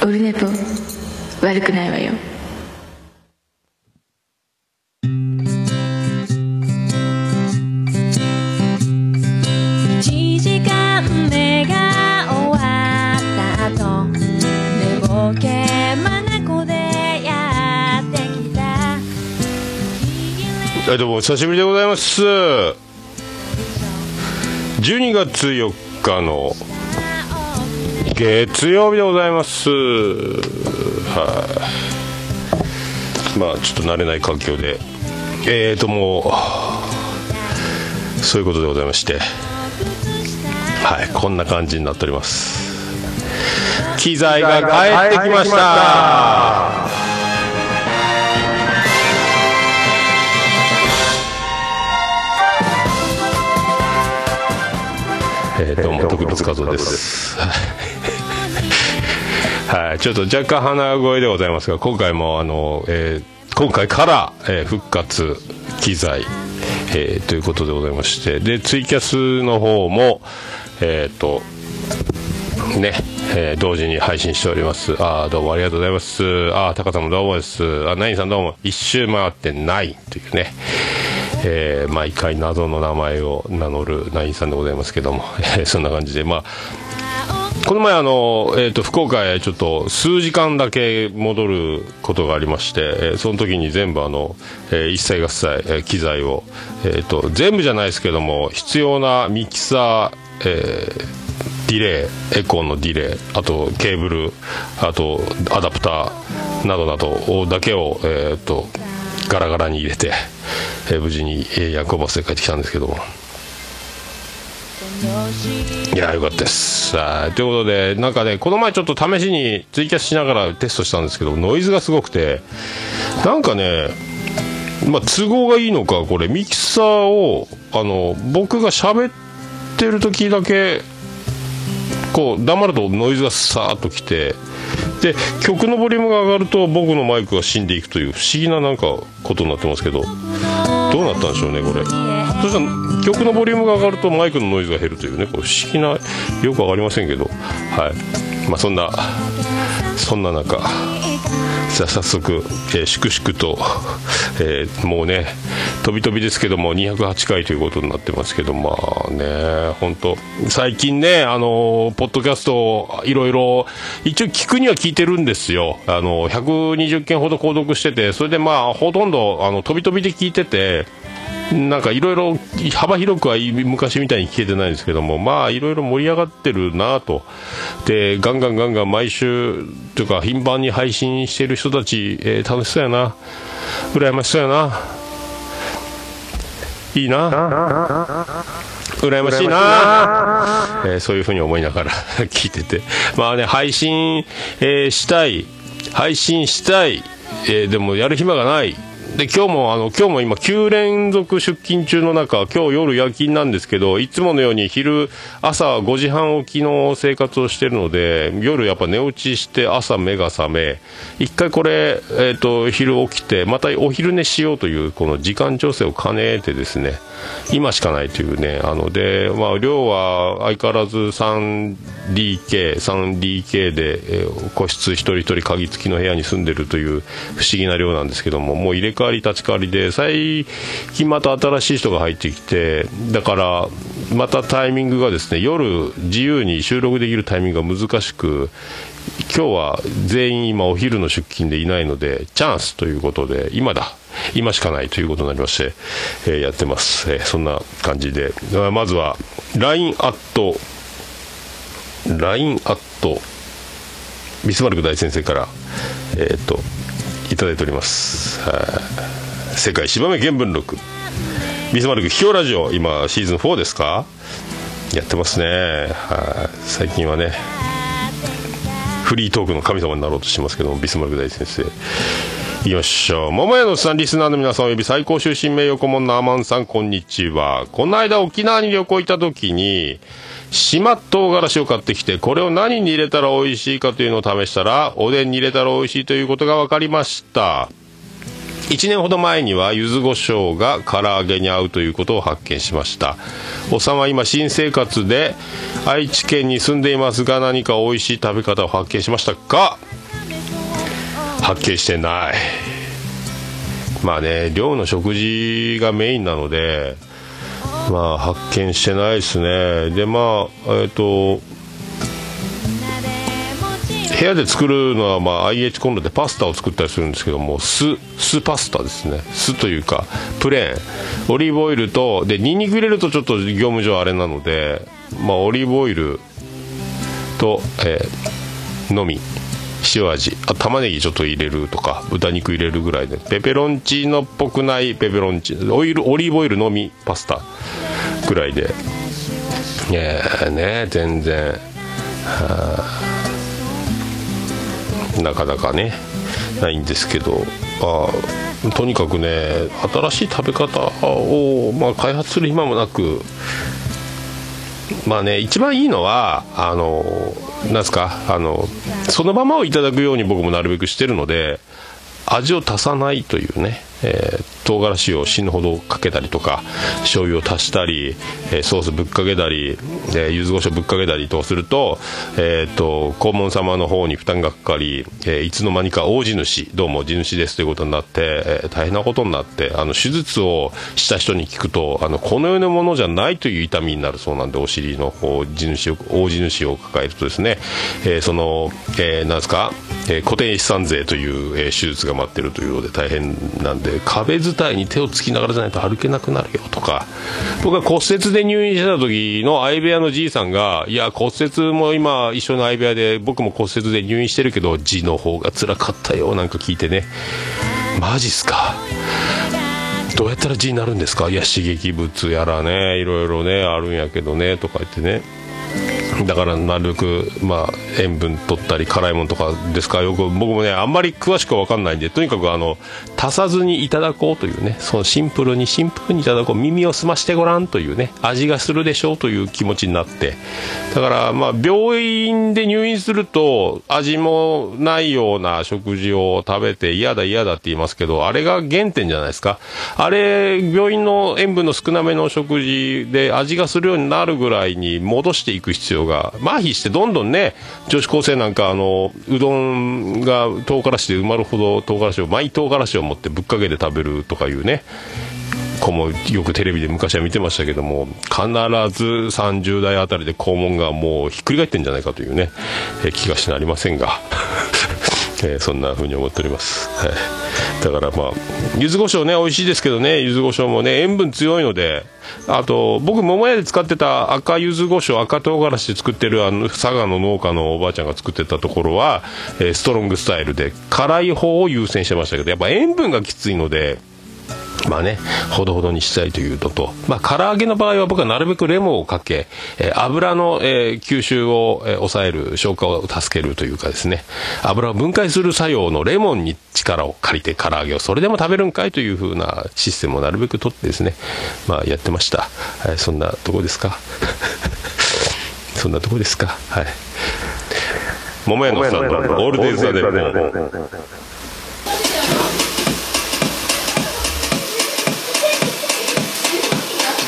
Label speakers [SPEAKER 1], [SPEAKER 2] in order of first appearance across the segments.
[SPEAKER 1] オルネポ悪くないわよ。
[SPEAKER 2] 1時間目が終わった後寝ぼけ眼でやってきた。
[SPEAKER 3] はいどうもお久しぶりでございます。12月4日の月曜日でございます。はい。まあちょっと慣れない環境で。えーともうそういうことでございまして。はい。こんな感じになっております。機材が帰ってきました。えー、どうも徳光和夫です。はい、ちょっと若干鼻声でございますが、今回もあの、えー今回から、えー復活機材、えーということでございまして、でツイキャスの方もえっ、とね、えー同時に配信しております。あーどうもありがとうございます。あータカさんもどうもです。あ、ナインさんどうも。一周回ってないというね。えー毎回謎の名前を名乗るナインさんでございますけども、えそんな感じで、まあ、この前あの、えー、と福岡へちょっと数時間だけ戻ることがありまして、えーその時に全部あの、えー一切合切、えー機材を、えー、と全部じゃないですけども必要なミキサー、えーディレイエコーのディレイあとケーブルあとアダプターなどなどだけを、えー、とガラガラに入れて、えー無事に、えー夜行バスで帰ってきたんですけども。いやよかったです。さあということでなんかねこの前ちょっと試しにツイキャスしながらテストしたんですけどノイズがすごくてなんかねまあ都合がいいのかこれミキサーをあの僕が喋ってる時だけこう黙るとノイズがさーっときてで曲のボリュームが上がると僕のマイクが死んでいくという不思議ななんかことになってますけどどうなったんでしょうねこれ。そしたら曲のボリュームが上がるとマイクのノイズが減るというねこれ不思議なよく分かりませんけど。はい。まあそんなそんな中じゃあ早速、えー粛々と、えーもうね飛び飛びですけども208回ということになってますけどまあね本当最近ねあのポッドキャストいろいろ一応聞くには聞いてるんですよ。あの120件ほど購読しててそれでまあほとんどあの飛び飛びで聞いててなんかいろいろ幅広くは昔みたいに聞けてないんですけどもまあいろいろ盛り上がってるなと。でガンガンガンガン毎週というか頻繁に配信してる人たち、えー楽しそうやな。羨ましそうやな。いいな。羨ましいな、えーそういうふうに思いながら 聞いてて。まあね配信、えーしたい。配信したい、えーでもやる暇がない。で今日もあの今日も今9連続出勤中の中今日夜夜勤なんですけどいつものように昼朝5時半起きの生活をしてるので夜やっぱ寝落ちして朝目が覚め一回これ、えー、と昼起きてまたお昼寝しようというこの時間調整を兼ねてですね今しかないというねあので、まあ、量は相変わらず 3DK3DK で、えー個室一人一人鍵付きの部屋に住んでるという不思議な量なんですけどももう入れわり立ち替わりで最近また新しい人が入ってきてだからまたタイミングがですね夜自由に収録できるタイミングが難しく今日は全員今お昼の出勤でいないのでチャンスということで今だ今しかないということになりまして、えーやってます、えーそんな感じで。まずは LINE アット LINE アットビスマルク大先生からえっ、といただいております。はい。世界芝目原文録。ビスマルク秘境ラジオ今シーズン4ですか？やってますね。はい。最近はねフリートークの神様になろうとしてますけどもビスマルク大先生。いきましょう桃屋のさんリスナーの皆さんおよび最高終身名誉顧問のアマンさんこんにちは。この間沖縄に旅行行った時に島唐辛子を買ってきてこれを何に入れたら美味しいかというのを試したらおでんに入れたら美味しいということが分かりました。1年ほど前には柚子胡椒が唐揚げに合うということを発見しました。おさんは今新生活で愛知県に住んでいますが何か美味しい食べ方を発見しましたか？発見してない。まあね寮の食事がメインなのでまあ発見してないですね。でまあえっ、と部屋で作るのは、まあ、IH コンロでパスタを作ったりするんですけども酢酢パスタですね。酢というかプレーン。オリーブオイルとでニンニク入れるとちょっと業務上あれなので、まあ、オリーブオイルと、えーのみ。塩味。あ玉ねぎちょっと入れるとか豚肉入れるぐらいで。ペペロンチーノっぽくないペペロンチーノオイルオリーブオイルのみパスタぐらいで。えー、ね全然。なかなかねないんですけど、あ、とにかくね新しい食べ方を、まあ、開発する暇もなくまあね一番いいのはあのなんすかあのそのままをいただくように僕もなるべくしてるので味を足さないというね、えー唐辛子を死ぬほどかけたりとか醤油を足したり、えソースぶっかけたり、えー柚子胡椒ぶっかけたりとすると,、えー、と黄門様の方に負担がかかり、えいつの間にか大地主どうも地主ですということになって、え大変なことになってあの手術をした人に聞くとあのこの世のものじゃないという痛みになるそうなんでお尻の方地主大地主を抱えるとですね、えーその、えーなんですか、えー固定資産税という、え手術が待ってるというので大変なんで壁伝いに手をつきながらじゃないと歩けなくなるよとか。僕が骨折で入院してた時の相部屋のじいさんがいや骨折も今一緒の相部屋で僕も骨折で入院してるけどじの方が辛かったよなんか聞いてね。マジっすか。どうやったら字になるんですか。いや刺激物やらねいろいろねあるんやけどねとか言ってね。だからなるべく、まあ、塩分取ったり辛いものとかですか？よく僕もねあんまり詳しくは分かんないんでとにかくあの足さずにいただこうというねそのシンプルにシンプルにいただこう耳を澄ましてごらんというね味がするでしょうという気持ちになって。だからまあ病院で入院すると味もないような食事を食べて嫌だ嫌だって言いますけどあれが原点じゃないですか。あれ病院の塩分の少なめの食事で味がするようになるぐらいに戻していく必要が麻痺してどんどんね女子高生なんかあのうどんが唐辛子で埋まるほど唐辛子をマイ唐辛子を持ってぶっかけて食べるとかいうね子もよくテレビで昔は見てましたけども必ず30代あたりで肛門がもうひっくり返ってんじゃないかというね、気がしなりませんが、えーそんな風に思っております、はい。だからまあ柚子胡椒ね美味しいですけどね柚子胡椒もね塩分強いのであと僕桃屋で使ってた赤柚子胡椒赤唐辛子で作ってるあの佐賀の農家のおばあちゃんが作ってたところは、えーストロングスタイルで辛い方を優先してましたけどやっぱ塩分がきついのでまあね、ほどほどにしたいというのと、まあ、唐揚げの場合は僕はなるべくレモンをかけ、えー油の、えー吸収を、えー抑える、消化を助けるというかですね、油を分解する作用のレモンに力を借りて唐揚げをそれでも食べるんかいというふうなシステムをなるべく取ってですね、まあ、やってました。はい、そんなとこですか？そんなとこですか？はい。桃屋のさんのオールデイズ・ザ・ネッポン。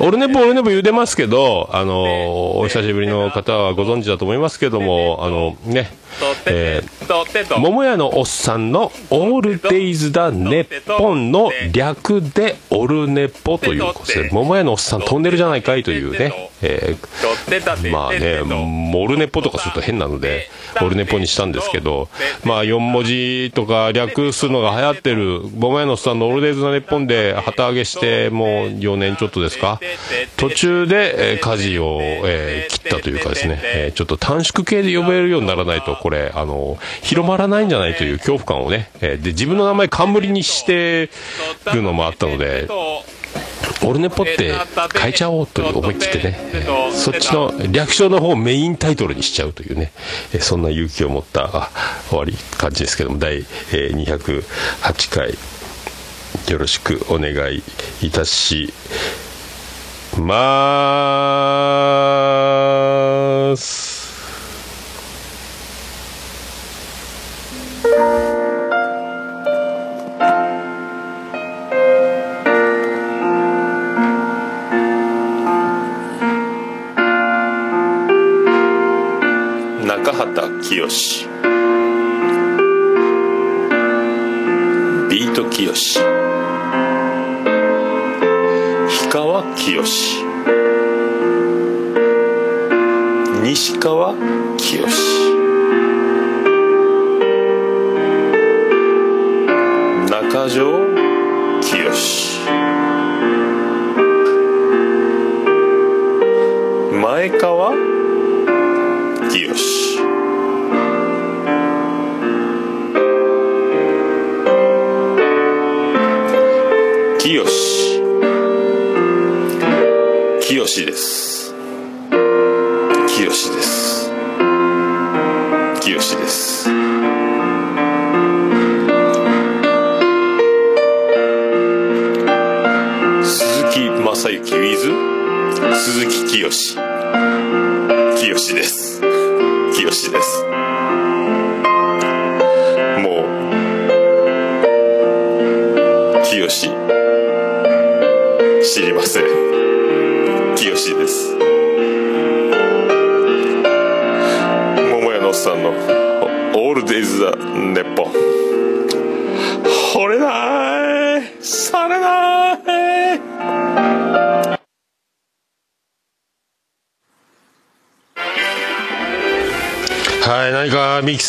[SPEAKER 3] オルネポオルネポ言うてますけどあのお久しぶりの方はご存知だと思いますけどもあのねえー桃屋のおっさんの「オールデイズ・だネッポン」の略で「オルネポ」ということで桃屋のおっさん飛んでるじゃないかいというね、えーまあねモルネポとかすると変なのでオルネポにしたんですけどまあ4文字とか略すのが流行ってる桃屋のおっさんの「オールデイズ・だネッポン」で旗揚げしてもう4年ちょっとですか？途中で、えー舵を、えー切ったというかですね、えーちょっと短縮系で呼べるようにならないとこれあの広まらないんじゃないという恐怖感をね、えーで自分の名前冠にしてるのもあったのでオルネポって変えちゃおうという思い切ってね、そっちの略称の方をメインタイトルにしちゃうというね、えそんな勇気を持った終わり感じですけども、第208回、よろしくお願いいたします。中畑清。ビート清。氷川きよし西川き中条き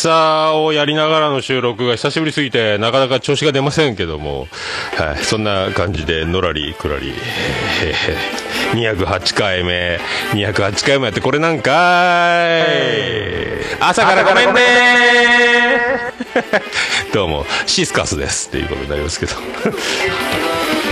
[SPEAKER 3] かミキサーをやりながらの収録が久しぶりすぎて、なかなか調子が出ませんけども、はい、そんな感じで、のらりくらり、えー、208回目、208回もやって、これなんかい、朝からごめんね。どうも、シスカスです。っていうことになりますけど。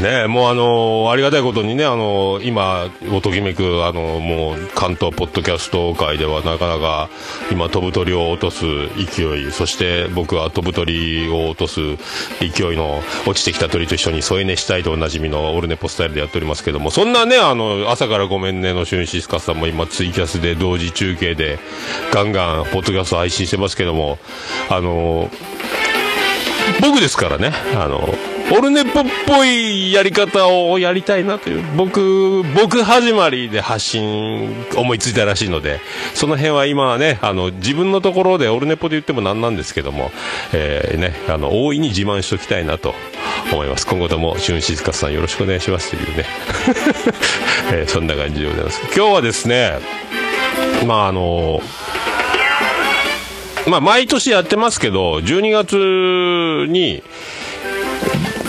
[SPEAKER 3] ね。もうあのありがたいことにね、あの今、おときめく、あのもう関東ポッドキャスト界ではなかなか今、飛ぶ鳥を落とす勢い、そして僕は飛ぶ鳥を落とす勢いの落ちてきた鳥と一緒に添え寝したいとおなじみのオルネポスタイルでやっておりますけども、そんなね、あの朝からごめんねのシュンシスカさんも今、ツイキャスで同時中継でガンガンポッドキャスト配信してますけども、あの僕ですからね、あの、オルネポっぽいやり方をやりたいなという、僕、僕始まりで発信思いついたらしいので、その辺は今はね、あの、自分のところでオルネポで言ってもなんなんですけども、えー、ね、あの、大いに自慢しときたいなと思います。今後とも、シュンシスカスさんよろしくお願いしますというね、えー、そんな感じでございます。今日はですね、まああのまあ、毎年やってますけど、12月に、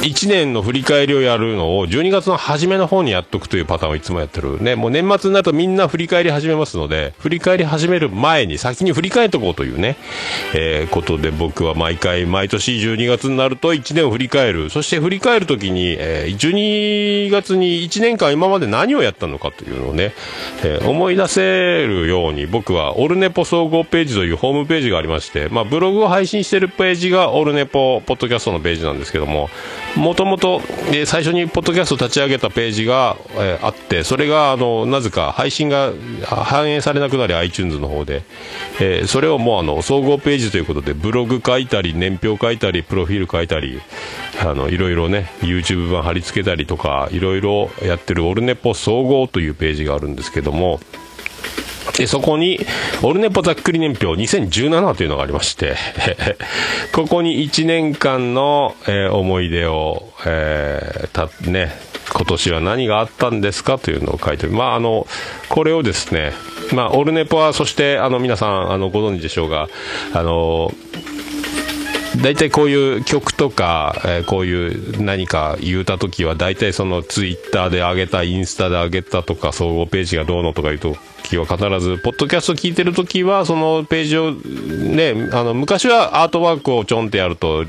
[SPEAKER 3] 1年の振り返りをやるのを12月の初めの方にやっとくというパターンをいつもやってる。ね、もう年末になるとみんな振り返り始めますので、振り返り始める前に先に振り返っとこうというね、えー、ことで僕は毎回、毎年12月になると1年を振り返る。そして振り返るときに、えー、12月に1年間今まで何をやったのかというのをね、えー、思い出せるように僕はオルネポ総合ページというホームページがありまして、まあブログを配信してるページがオルネポポッドキャストのページなんですけども、もともと、最初にポッドキャスト立ち上げたページが、えー、あって、それが、あの、なぜか配信が反映されなくなり iTunes の方で、えー、それをもうあの、総合ページということで、ブログ書いたり、年表書いたり、プロフィール書いたり、あの、いろいろね、YouTube 版貼り付けたりとか、いろいろやってるオルネポ総合というページがあるんですけども、で、そこに、オルネポざっくり年表2017というのがありまして、ここに1年間の、えー、思い出を、えー、た、ね、今年は何があったんですかというのを書いてまあ、あの、これをですね、まあ、オルネポは、そして、あの、皆さん、あの、ご存知でしょうが、あの、大体こういう曲とか、えー、こういう何か言うた時は大体そのツイッターで上げたインスタで上げたとか総合ページがどうのとかいう時は必ずポッドキャスト聞いてる時はそのページをねあの昔はアートワークをちょんってやると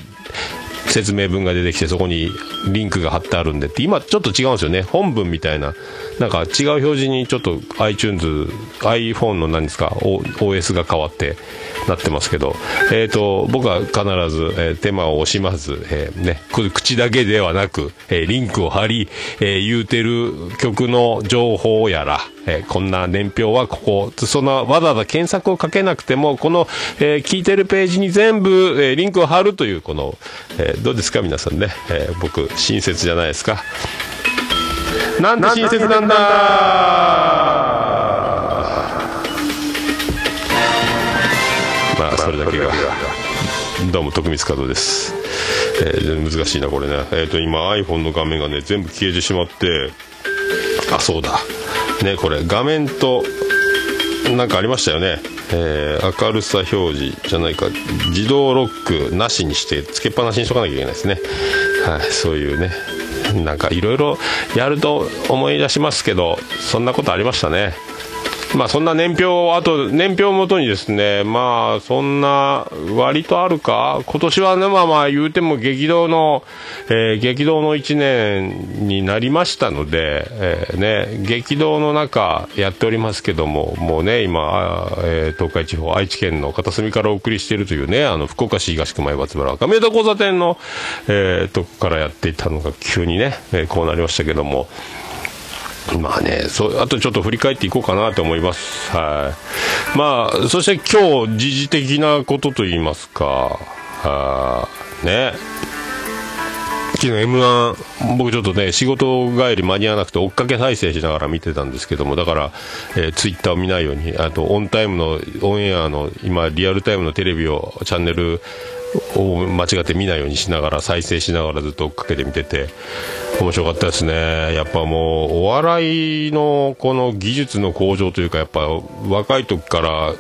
[SPEAKER 3] 説明文が出てきてそこにリンクが貼ってあるんでって今ちょっと違うんですよね。本文みたいななんか違う表示にちょっと iTunes iPhone の何ですか OS が変わってなってますけど、えー、と僕は必ず、えー手間を惜しまず、えーね、口だけではなく、えーリンクを貼り、えー言うてる曲の情報やら、えーこんな年表はここそのわざわざ検索をかけなくてもこの、えー聞いてるページに全部、えーリンクを貼るというこの、えーどうですか皆さんね、えー僕親切じゃないですか。なんて親切なんだ。まあそれだけが。どうも徳光和夫です、えー難しいなこれね。えっ、と今 iPhone の画面がね全部消えてしまって。あそうだ。ねこれ画面となんかありましたよね、えー明るさ表示じゃないか。自動ロックなしにしてつけっぱなしにしとかなきゃいけないですね。はいそういうね。なんかいろいろやると思い出しますけどそんなことありましたね。まあそんな年表あと年表をもとにですねまあそんな割とあるか？今年はねまあまあ言うても激動の、えー激動の1年になりましたので、えーね激動の中やっておりますけどももうね今、えー東海地方愛知県の片隅からお送りしているというねあの福岡市東区前松原亀田交差点の、えーとこからやっていたのが急にね、えーこうなりましたけども。まあね、そうあとちょっと振り返っていこうかなと思います。はい。まあ、そして今日、時事的なことと言いますか、あね。昨日 M1、僕ちょっとね、仕事帰り間に合わなくて追っかけ再生しながら見てたんですけども、だから、えーツイッターを見ないように、あとオンタイムの、オンエアの、今、リアルタイムのテレビを、チャンネルを間違って見ないようにしながら、再生しながらずっと追っかけて見てて、面白かったですね。やっぱもう、お笑いのこの技術の向上というか、やっぱ若い時から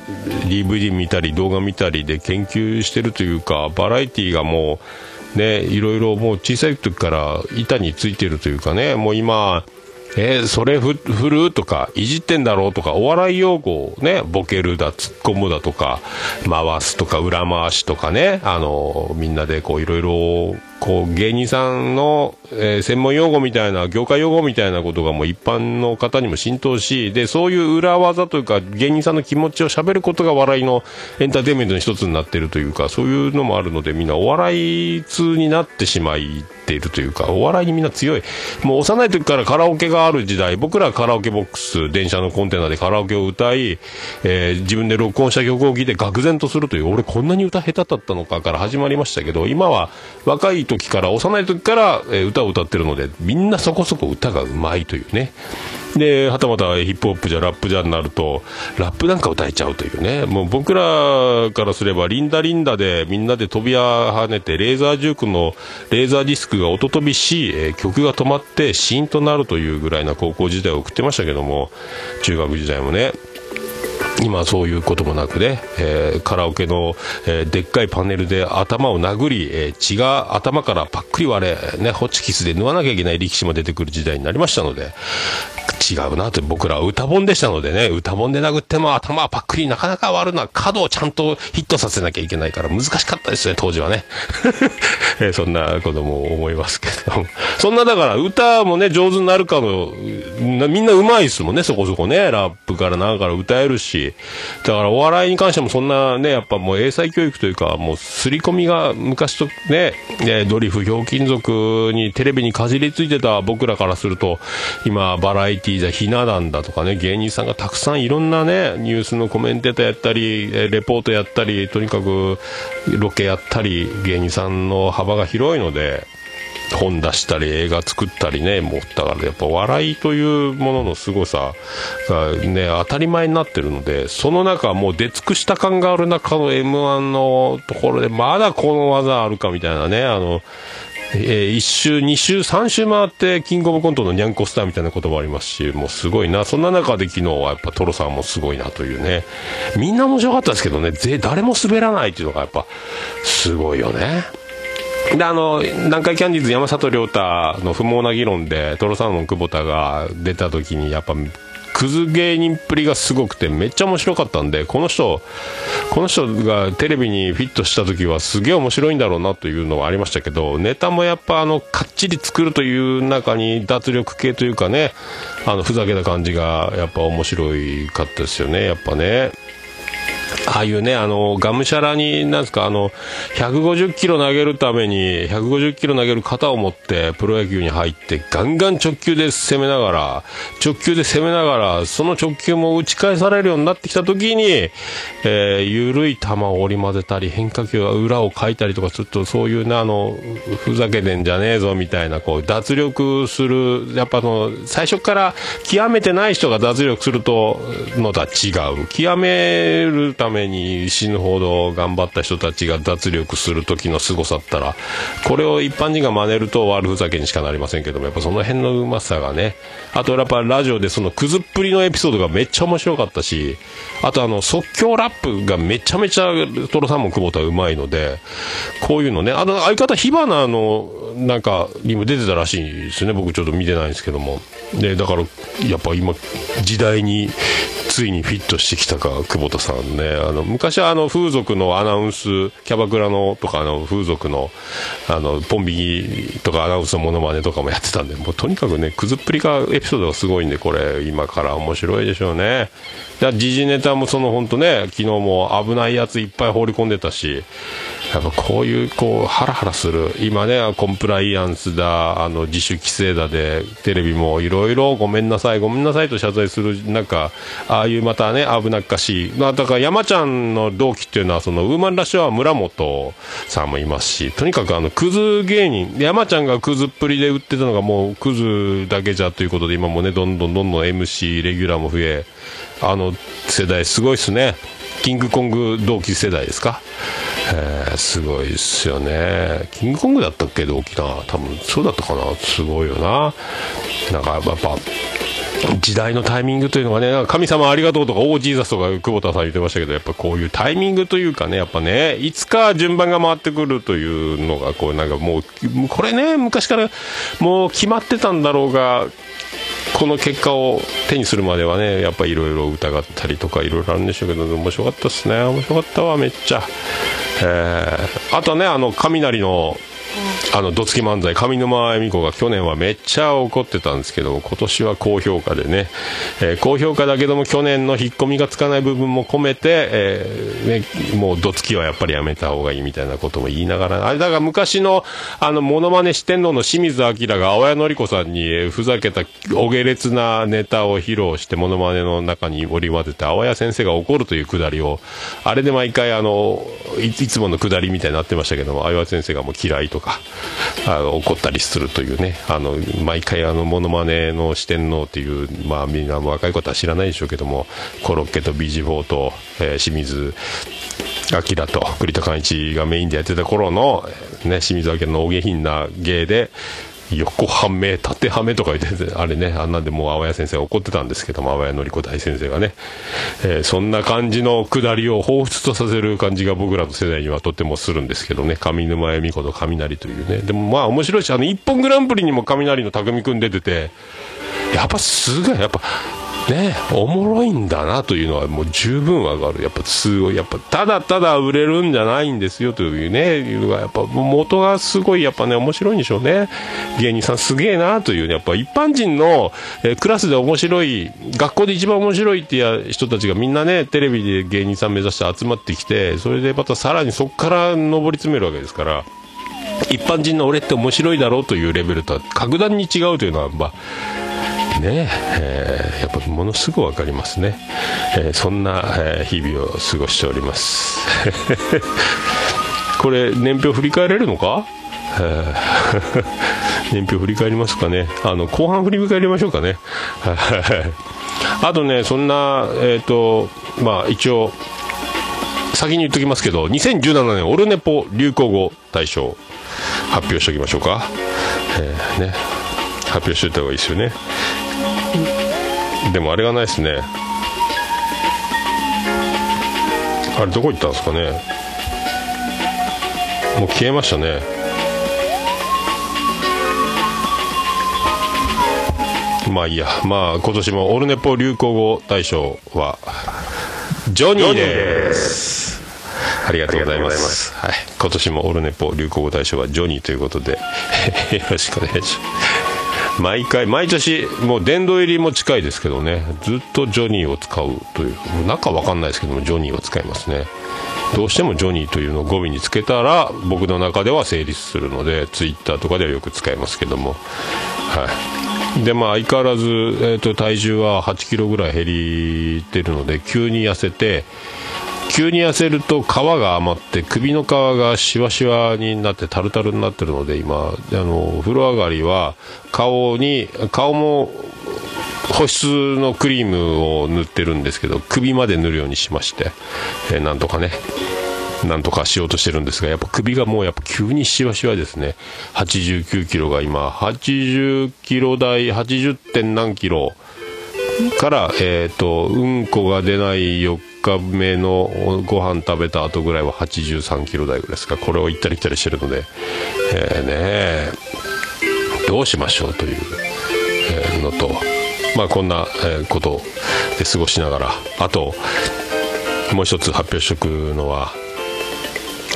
[SPEAKER 3] DVD 見たり動画見たりで研究してるというか、バラエティーがもう、ね、いろいろもう小さい時から板についてるというかね、もう今、えーそれふ振る？とか、いじってんだろう？とか、お笑い用語をね、ボケるだ、突っ込むだとか、回すとか、裏回しとかね、あの、みんなでこういろいろ、こう芸人さんの、えー専門用語みたいな、業界用語みたいなことがもう一般の方にも浸透し、で、そういう裏技というか、芸人さんの気持ちを喋ることが笑いのエンターテインメントの一つになっているというか、そういうのもあるので、みんなお笑い通になってしまいているというか、お笑いにみんな強い。もう幼い時からカラオケがある時代、僕らはカラオケボックス、電車のコンテナでカラオケを歌い、えー自分で録音した曲を聴いて愕然とするという、俺こんなに歌下手だったのかから始まりましたけど、今は若い時から、幼い時から、歌を歌ってるので、みんなそこそこ歌がうまいというね。で、はたまたヒップホップじゃラップじゃになると、ラップなんか歌えちゃうというね。もう僕らからすれば、リンダリンダでみんなで飛び跳ねて、レーザージュークのレーザーディスクが音飛びし、え曲が止まってシーンとなるというぐらいな高校時代を送ってましたけども、中学時代もね。今そういうこともなくね、えーカラオケの、えーでっかいパネルで頭を殴り、えー血が頭からパックリ割れ、ね、ホチキスで縫わなきゃいけない力士も出てくる時代になりましたので、違うなと、僕らは歌本でしたのでね、歌本で殴っても頭はパックリなかなか割るのは角をちゃんとヒットさせなきゃいけないから難しかったですね、当時はね。えーそんなことも思いますけど。そんなだから歌もね、上手になるかの、みんな上手いですもんね、そこそこね。ラップからなんから歌えるし。だからお笑いに関してもそんなね、やっぱもう英才教育というか、もう刷り込みが昔とね、ねドリフ、ひょうきん族にテレビにかじりついてた僕らからすると、今、バラエティーじゃひな壇だとかね、芸人さんがたくさんいろんなね、ニュースのコメンテーターやったり、レポートやったり、とにかくロケやったり、芸人さんの幅が広いので、本出したり映画作ったりねもうだからやっぱ笑いというものの凄さがね当たり前になってるのでその中もう出尽くした感がある中の m 1のところでまだこの技あるかみたいなねあのえー、1周、2周、3周回って、キングオブコントのニャンコスターみたいな言葉ありますし、もうすごいな。そんな中で昨日はやっぱトロさんもすごいなというね。みんな面白かったですけどね、ぜ誰も滑らないっていうのがやっぱ、すごいよね。で、あの、南海キャンディーズ山里亮太の不毛な議論で、トロサーモン久保田が出た時に、やっぱ、クズ芸人っぷりがすごくてめっちゃ面白かったんでこの人この人がテレビにフィットした時はすげえ面白いんだろうなというのはありましたけどネタもやっぱあのかっちり作るという中に脱力系というかねあのふざけた感じがやっぱ面白いかったですよねやっぱね。ああいうね、あの、がむしゃらに、なんですか、あの、150キロ投げるために、150キロ投げる型を持って、プロ野球に入って、ガンガン直球で攻めながら、直球で攻めながら、その直球も打ち返されるようになってきたときに、えー、緩い球を織り交ぜたり、変化球が裏をかいたりとかすると、そういうね、あの、ふざけてんじゃねえぞ、みたいな、こう、脱力する、やっぱの、最初から極めてない人が脱力すると、のとは違う。極めるために死ぬほど頑張った人たちが脱力する時の凄さったらこれを一般人が真似ると悪ふざけにしかなりませんけどもやっぱその辺のうまさがねあとやっぱラジオでそのくずっぷりのエピソードがめっちゃ面白かったしあとあの即興ラップがめちゃめちゃトロさんも久保田うまいのでこういうのねあの相方火花のなんかにも出てたらしいですね僕ちょっと見てないんですけどもでだからやっぱ今時代についにフィットしてきたか久保田さんね。あの昔はあの風俗のアナウンスキャバクラのとかあの風俗のあのポンビキとかアナウンスのものまねとかもやってたんでもうとにかくねくずっぷりがエピソードがすごいんでこれ今から面白いでしょうね。時事ネタもその本当ね昨日も危ないやついっぱい放り込んでたしやっぱこういうこうハラハラする。今ねコンプライアンスだあの自主規制だでテレビもいろいろごめんなさいごめんなさいと謝罪するなんかああいうまたね危なっかしい、まあ、だから山ちゃんの同期っていうのはそのウーマンラッシュは村本さんもいますしとにかくあのクズ芸人山ちゃんがクズっぷりで売ってたのがもうクズだけじゃということで今もねどんどんどんどん MC レギュラーも増えあの世代すごいっすね。キングコング同期世代ですか、えー、すごいっすよね。キングコングだったっけ？同期な多分そうだったかな。すごいよな。なんかやっぱ時代のタイミングというのがね、神様ありがとうとか、オージーザスとか、久保田さん言ってましたけど、やっぱこういうタイミングというかね、やっぱね、いつか順番が回ってくるというのが、こう、なんかもう、これね、昔からもう決まってたんだろうが、この結果を手にするまではねやっぱいろいろ疑ったりとかいろいろあるんでしょうけど面白かったですね。面白かったわめっちゃ、えー、あとねあの雷のあの、どつき漫才、上沼恵美子が去年はめっちゃ怒ってたんですけど、今年は高評価でね、えー、高評価だけども去年の引っ込みがつかない部分も込めて、えー、ね、もうどつきはやっぱりやめた方がいいみたいなことも言いながら、あれだから昔の、あの、モノマネ四天王の清水明が青谷のり子さんにふざけたお下劣なネタを披露して、モノマネの中に織り交ぜて、青谷先生が怒るというくだりを、あれで毎回あの、いつものくだりみたいになってましたけども、青谷先生がもう嫌いとか、あの怒ったりするというねあの毎回あのモノマネの四天王っていうまあみんな若いことは知らないでしょうけどもコロッケと BG4 と、えー、清水明と栗田寛一がメインでやってた頃の、ね、清水明のお下品な芸で横はめ、縦はめとか言って、あれね、あんなんでもう青谷先生怒ってたんですけども、青谷のりこ大先生がね、えー、そんな感じのくだりを彷彿とさせる感じが僕らの世代にはとてもするんですけどね、上沼恵美子と雷というね、でもまあ面白いし、あの、一本グランプリにも雷の匠くん出てて、やっぱすごい、やっぱ、ね、おもろいんだなというのはもう十分わかる。やっぱすごい、やっぱただただ売れるんじゃないんですよというね、いうがやっぱ元がすごいやっぱね、面白いんでしょうね。芸人さんすげえなというね、やっぱ一般人の、えクラスで面白い、学校で一番面白いっていう人たちがみんなね、テレビで芸人さん目指して集まってきて、それでまたさらにそこから上り詰めるわけですから、一般人の俺って面白いだろうというレベルとは格段に違うというのは、まあ、ね、えー、やっぱものすごく分かりますね、えー、そんな、え、日々を過ごしております。これ年表振り返れるのか、え、年表振り返りますかね？あの後半振り返りましょうかね。あとねそんなえっ、ー、とまあ一応先に言っときますけど2017年オルネポ流行語大賞発表しておきましょうか、えーね、発表しておいた方がいいですよね。でもあれがないですね。あれどこ行ったんですかね。もう消えましたね。まあいいや。まあ今年もオルネポ流行語大賞はジョニーです。ありがとうございます。はい、今年もオルネポ流行語大賞はジョニーということで。よろしくお願いします毎回毎年もう殿堂入りも近いですけどねずっとジョニーを使うというもう中わかんないですけどもジョニーを使いますね。どうしてもジョニーというのを語尾につけたら僕の中では成立するのでツイッターとかではよく使いますけども。はい。でまあ相変わらず、えー、と体重は8キロぐらい減りてるので急に痩せて急に痩せると皮が余って首の皮がしわしわになってタルタルになってるので今あの風呂上がりは顔に顔も保湿のクリームを塗ってるんですけど首まで塗るようにしまして、えーなんとかねなんとかしようとしてるんですがやっぱ首がもうやっぱ急にしわしわですね89キロが今80キロ台 80. 点何キロから、えー、とうんこが出ない日目のご飯食べた後ぐらいは83キロ台ぐらいですか。これを行ったり来たりしてるので、えーねどうしましょうという、のと、まあ、こんな、ことで過ごしながら。あともう一つ発表しておくのは、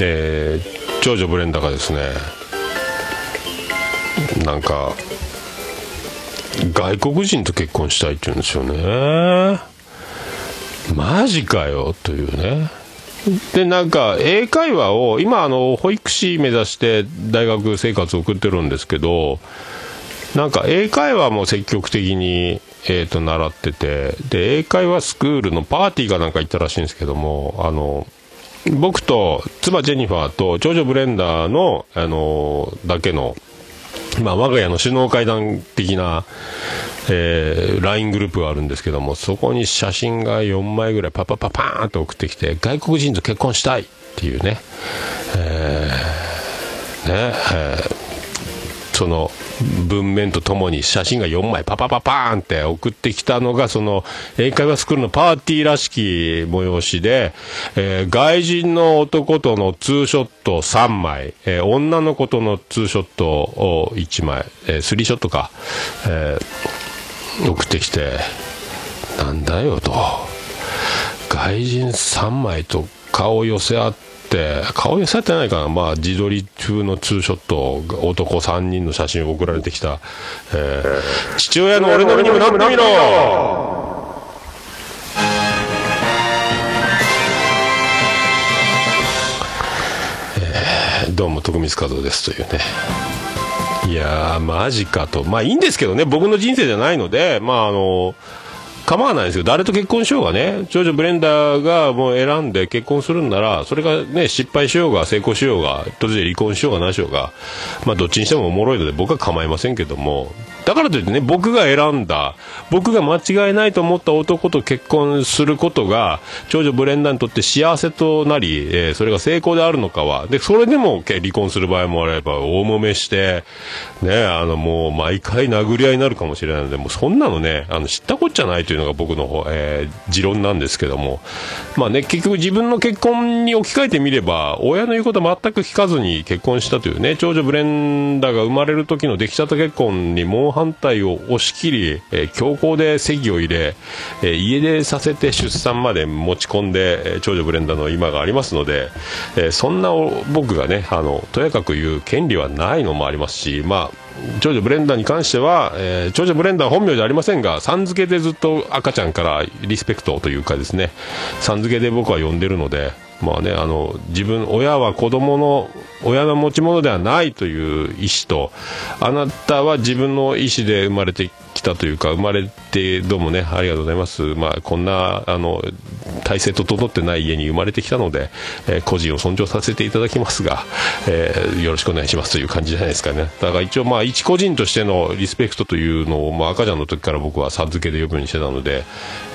[SPEAKER 3] えー長女ブレンダーがですねなんか外国人と結婚したいって言うんですよね。マジかよというね。でなんか英会話を今あの保育士目指して大学生活を送ってるんですけどなんか英会話も積極的に、えー、と習っててで英会話スクールのパーティーかなんか行ったらしいんですけどもあの僕と妻ジェニファーと長女ブレンダーの、あのだけのまあ、我が家の首脳会談的な、えー、LINE グループがあるんですけども、そこに写真が4枚ぐらいパパパパーンと送ってきて、外国人と結婚したいっていうね、えーね、えーその文面とともに写真が4枚パパパパーンって送ってきたのが、その英会話スクールのパーティーらしき催しで、えー外人の男とのツーショット3枚、えー女の子とのツーショットを1枚、えースリーショットか、えー送ってきて、なんだよと。外人3枚と顔寄せ合って、顔寄せてないかな、まあ、自撮り風のツーショット、男3人の写真を送られてきた、えー父親の俺の身にもなってみろどうも徳光和夫ですというね。いやー、マジかと。まあいいんですけどね、僕の人生じゃないので、まああの、構わないですよ。誰と結婚しようがね、長女ブレンダーがもう選んで結婚するんなら、それがね、失敗しようが、成功しようが、途中で離婚しようがなしようが、まあどっちにしてもおもろいので僕は構いませんけども、だからといってね、僕が選んだ、僕が間違いないと思った男と結婚することが、長女ブレンダーにとって幸せとなり、えーそれが成功であるのかは、で、それでもけ離婚する場合もあれば、大揉めして、ね、あの、もう毎回殴り合いになるかもしれないので、もうそんなのね、あの、知ったこっちゃないというのが僕の、えー持論なんですけども、まあね、結局自分の結婚に置き換えてみれば、親の言うこと全く聞かずに結婚したというね、長女ブレンダーが生まれる時の出来たて結婚に猛反対を押し切り、えー強行で席を入れ、えー家出させて出産まで持ち込んで、えー長女ブレンダーの今がありますので、えーそんな僕がね、あの、とやかく言う権利はないのもありますし、まあ、長女ブレンダーに関しては、えー長女ブレンダー本名じゃありませんが、さん付けでずっと赤ちゃんからリスペクトというかですね、さん付けで僕は呼んでるので、まあね、あの、自分、親は子供の、親の持ち物ではないという意思と、あなたは自分の意思で生まれてきたというか、生まれて、どうもね、ありがとうございます。まあ、こんな、あの、体制整ってない家に生まれてきたので、えー個人を尊重させていただきますが、えーよろしくお願いしますという感じじゃないですかね。だから一応まあ一個人としてのリスペクトというのを、まあ赤ちゃんの時から僕はさん付けで呼ぶようにしてたので、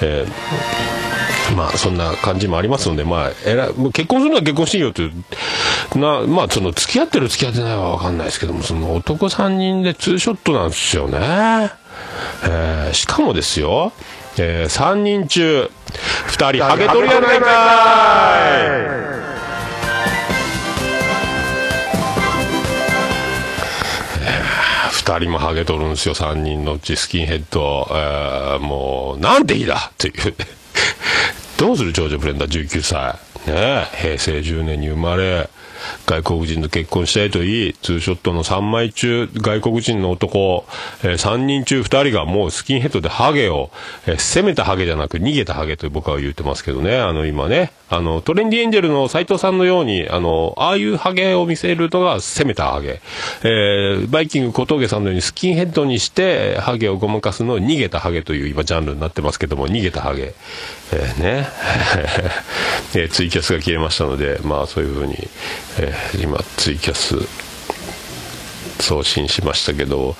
[SPEAKER 3] えーまあそんな感じもありますので、まあ、えら結婚するのは結婚していいよという、な、まあその付き合ってる付き合ってないはわかんないですけども、その男3人でツーショットなんですよね。えーしかもですよ、え3人中、2人ハゲ取りやないかい。2人もハゲとるんですよ3人のうちスキンヘッド、えーもうなんていいだっていう。どうする長女ブレンダー19歳。ねえ平成10年に生まれ。外国人と結婚したいといいツーショットの3枚中外国人の男、えー3人中2人がもうスキンヘッドでハゲを、えー攻めたハゲじゃなく逃げたハゲと僕は言ってますけどね。あの今ね。あのトレンディエンジェルの斎藤さんのようにあのああいうハゲを見せるのが攻めたハゲ、えーバイキング小峠さんのようにスキンヘッドにしてハゲをごまかすのを逃げたハゲという今ジャンルになってますけども逃げたハゲ、えーね、えーツイキャスが消えましたのでまあそういうふうに、えー今ツイキャス送信しましたけど、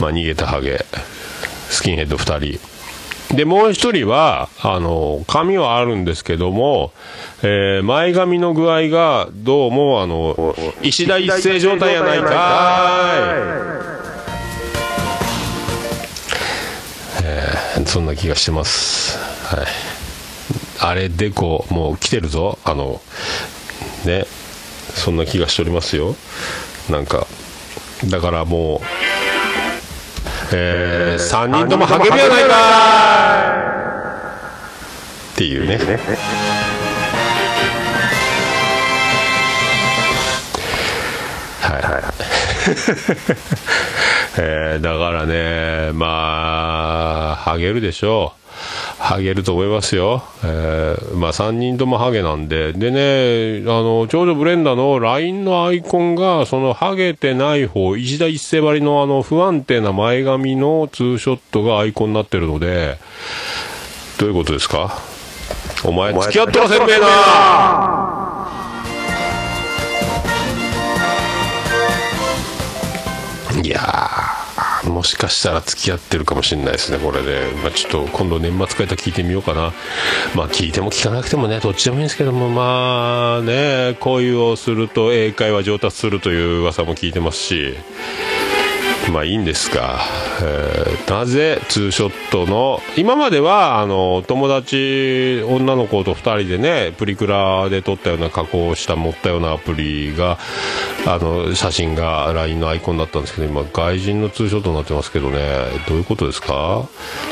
[SPEAKER 3] まあ、逃げたハゲスキンヘッド2人。でもう一人はあの髪はあるんですけども、えー前髪の具合がどうもあの石田一世状態やないかい、えーそんな気がしてます。はい。あれでこもう来てるぞ。あのね。そんな気がしておりますよ。なんかだからもうえー、3人ともハゲるやないかっていうね。はいはい。えーだからねまあハゲるでしょう。ハゲると思いますよ、えーまあ、3人ともハゲなんで、でね、あのちょうどブレンダの LINE のアイコンが、そのハゲてない方、石田一世張りのあの不安定な前髪のツーショットがアイコンになってるので、どういうことですか？お前、付き合ってらせんべえないやー、もしかしたら付き合ってるかもしれないですね、これで、まあ、ちょっと今度、年末会えた聞いてみようかな、まあ、聞いても聞かなくてもね、どっちでもいいんですけども、まあね、恋をすると英会話上達するという噂も聞いてますし。まあいいんですが、えーなぜツーショットの今まではあの友達女の子と2人でねプリクラで撮ったような加工した持ったようなアプリがあの写真が LINE のアイコンだったんですけど今外人のツーショットになってますけどねどういうことですか。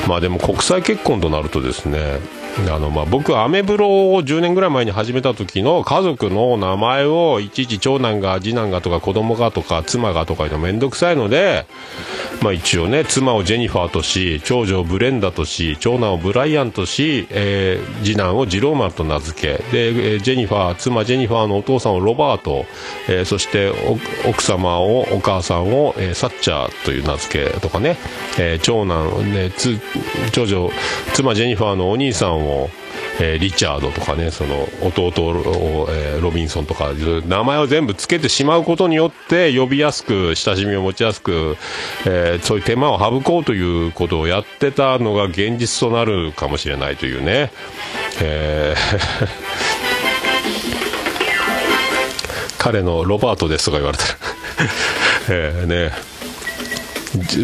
[SPEAKER 3] まあでも国際結婚となるとですねあのまあ僕アメブロを10年ぐらい前に始めた時の家族の名前をいちいち長男が次男がとか子供がとか妻がとかいうのめんどくさいのでまあ一応ね妻をジェニファーとし長女をブレンダとし長男をブライアンとし、えー次男をジローマンと名付けで、えージェニファー妻ジェニファーのお父さんをロバート、えーそして奥様をお母さんを、えーサッチャーという名付けとかね、えー長男、ね、つ長女妻ジェニファーのお兄さんをえーリチャードとかねその弟を、えーロビンソンとか名前を全部つけてしまうことによって呼びやすく親しみを持ちやすく、えーそういう手間を省こうということをやってたのが現実となるかもしれないというね、えー 彼のロバートですとか言われたら。えね。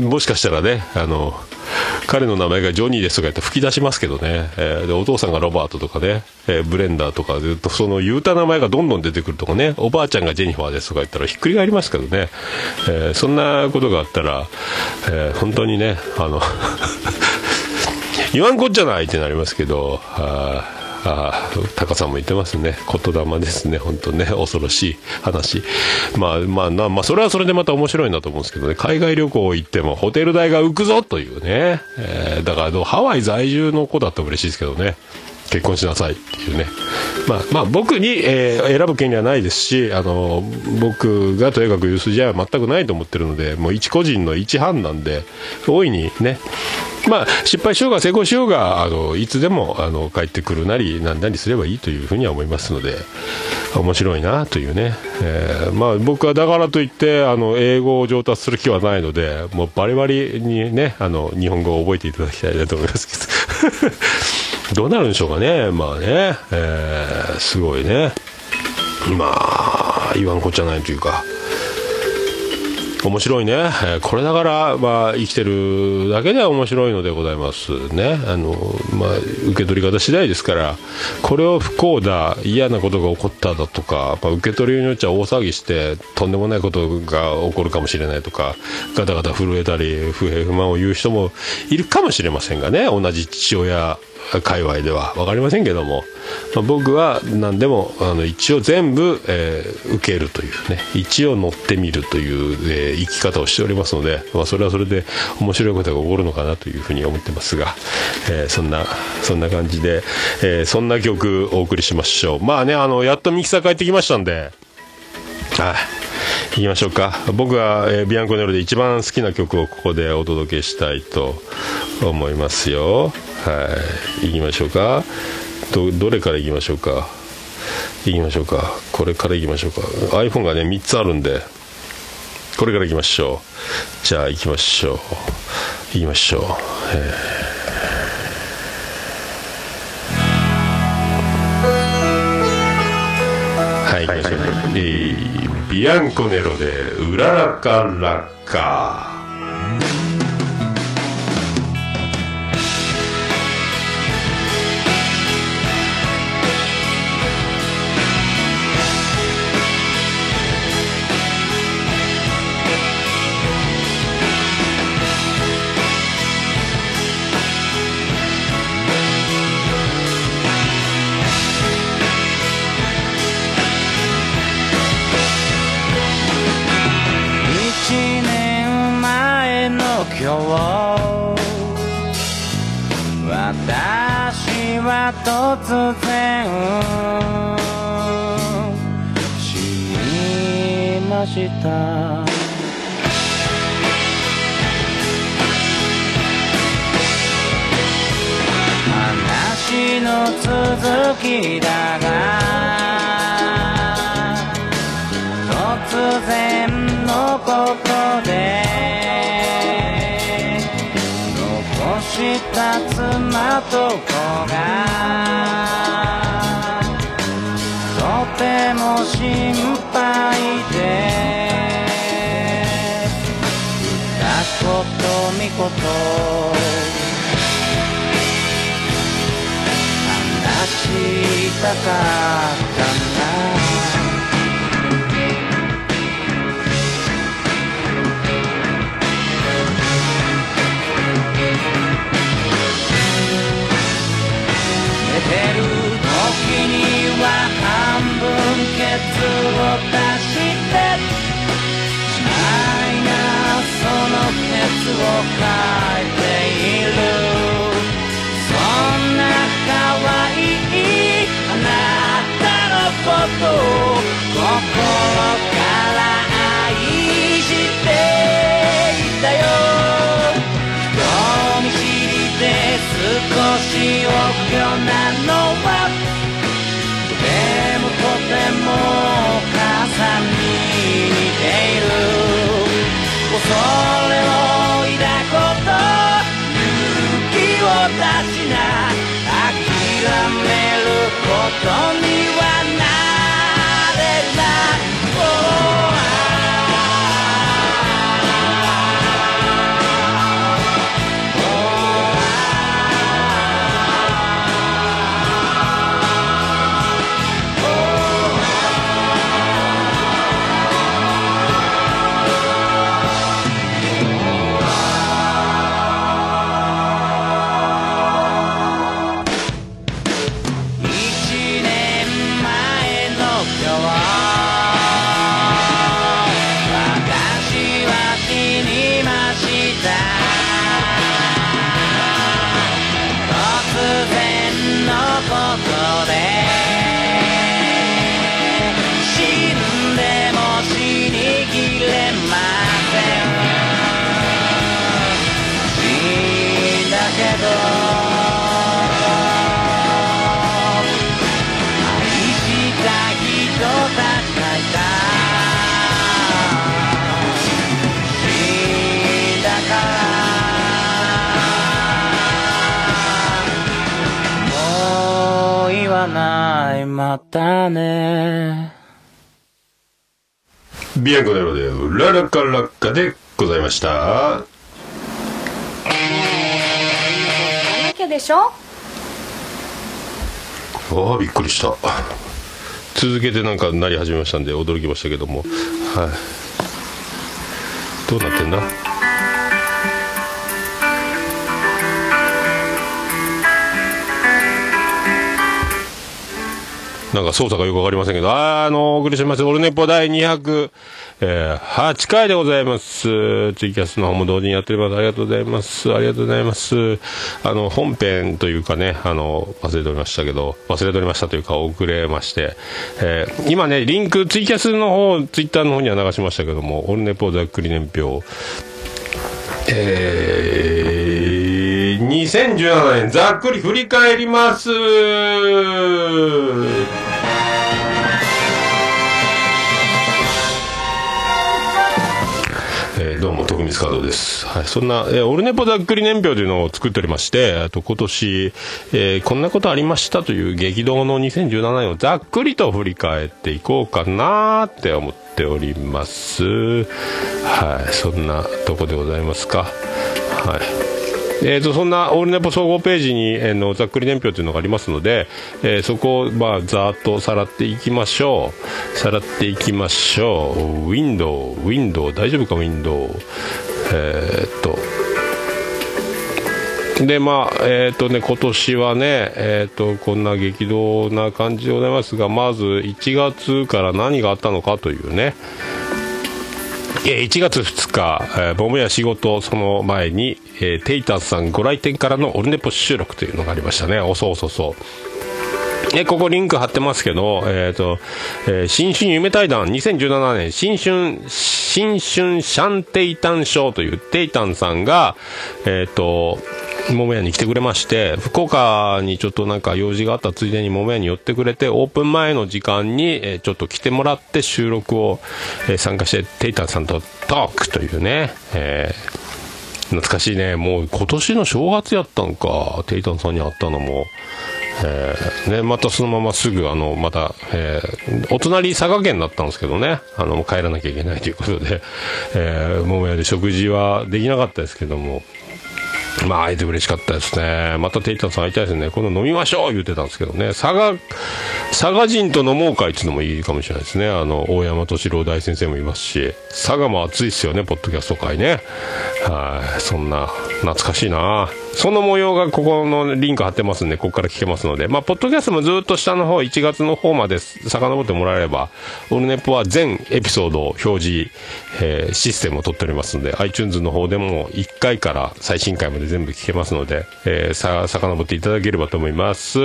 [SPEAKER 3] もしかしたらねあの彼の名前がジョニーですとか言って吹き出しますけどね、えーでお父さんがロバートとかね、えーブレンダーとかずっとその言うた名前がどんどん出てくるとかね。おばあちゃんがジェニファーですとか言ったらひっくり返りますけどね、えーそんなことがあったら、え本当にねあの 言わんこっちゃないってなりますけどあタカさんも言ってますね。言霊ですね。本当ね。恐ろしい話。まあまあなまあそれはそれでまた面白いなと思うんですけどね。海外旅行行ってもホテル代が浮くぞというね、えーだからハワイ在住の子だったら嬉しいですけどね。結婚しなさいっていうね、まあ、まあ僕に、えー選ぶ権利はないですしあの僕がとにかく言う筋合いは全くないと思ってるのでもう一個人の一判なんで大いにねまあ失敗しようが成功しようがあのいつでもあの帰ってくるなりなんなりすればいいというふうには思いますので面白いなというね、えーまあ僕はだからといってあの英語を上達する気はないのでもうバリバリにねあの日本語を覚えていただきたいなと思いますけど。どうなるんでしょうかね。まあね、えーすごいね。まあ言わんこっちゃないというか。面白いね、これだから、まあ、生きてるだけでは面白いのでございますね。あの、まあ、受け取り方次第ですからこれを不幸だ嫌なことが起こっただとか、まあ、受け取りによっちゃ大騒ぎしてとんでもないことが起こるかもしれないとかガタガタ震えたり不平不満を言う人もいるかもしれませんがね。同じ父親界隈では分かりませんけども、まあ、僕は何でもあの一応全部、えー受けるというね一応乗ってみるという、えー生き方をしておりますので、まあ、それはそれで面白いことが起こるのかなというふうに思ってますが、えーそんなそんな感じで、えそんな曲お送りしましょう。まあねあのやっとミキサー帰ってきましたんではい行きましょうか。僕が、えービアンコネロで一番好きな曲をここでお届けしたいと思いますよ。はい。行きましょうか。どどれから行きましょうか。行きましょうか。これから行きましょうか。iPhone がね3つあるんで。これから行きましょう。じゃあ行きましょう。行きましょう、はい、行きましょう。えービアンコネロで「うららかラッカ
[SPEAKER 4] 一
[SPEAKER 3] ララカラッカ」でございました。
[SPEAKER 5] なきゃでしょ？
[SPEAKER 3] ああびっくりした。続けてなんかなり始めましたんで驚きましたけども。はい。どうなってんだ？なんか操作がよくわかりませんけど、あーあの、お送りします。オルネポ第208回でございます。ツイキャスの方も同時にやっております。ありがとうございます。ありがとうございます。あの、本編というかね、あの、忘れておりましたけど、忘れておりましたというか、遅れまして、えー今ね、リンク、ツイキャスの方、ツイッターの方には流しましたけども、オルネポざっくり年表、えー、2017年ざっくり振り返ります。も徳光加藤です、はい、そんな、えーオルネポざっくり年表というのを作っておりましてあと今年、えーこんなことありましたという激動の2017年をざっくりと振り返っていこうかなって思っております。はい。そんなとこでございますか。はい。えー、とそんなオールネポ総合ページに、えーのざっくり年表というのがありますので、えーそこを、まあ、ざーっとさらっていきましょう。さらっていきましょう。ウィンドウウィンドウ大丈夫かウィンドウえーっと。でまあえーとね今年はねえーっとこんな激動な感じでございますがまず1月から何があったのかというね。1月2日、え、ボムや仕事、その前に、えーテイタンさんご来店からのオルネポ収録というのがありましたね。おそうそうそう。え、ここリンク貼ってますけど、えっ、と、えー新春夢対談2017年新春、新春シャンテイタン賞というテイタンさんが、えっ、と、桃屋に来てくれまして、福岡にちょっとなんか用事があったついでに桃屋に寄ってくれて、オープン前の時間に、えちょっと来てもらって収録を、え参加して、テイタンさんとトークというね、えー懐かしいね。もう今年の正月やったんか。テイタンさんに会ったのも。えーね、またそのまますぐ、あの、また、えーお隣佐賀県だったんですけどね、あの、帰らなきゃいけないということで、えー、桃屋で食事はできなかったですけども、まあ、会えて嬉しかったですね。またテイタンさん会いたいですね。今度飲みましょう言ってたんですけどね。佐賀、佐賀人と飲もう会っていうのもいいかもしれないですね。あの、大山敏郎大先生もいますし、佐賀も熱いですよね、ポッドキャスト会ね。はい、そんな、懐かしいなその模様がここのリンク貼ってますんで、ここから聞けますので、まあ、ポッドキャストもずっと下の方、1月の方まで遡ってもらえれば、オルネポは全エピソードを表示、えーシステムを取っておりますので、iTunes の方でも1回から最新回まで全部聞けますので、えーさ、遡っていただければと思います。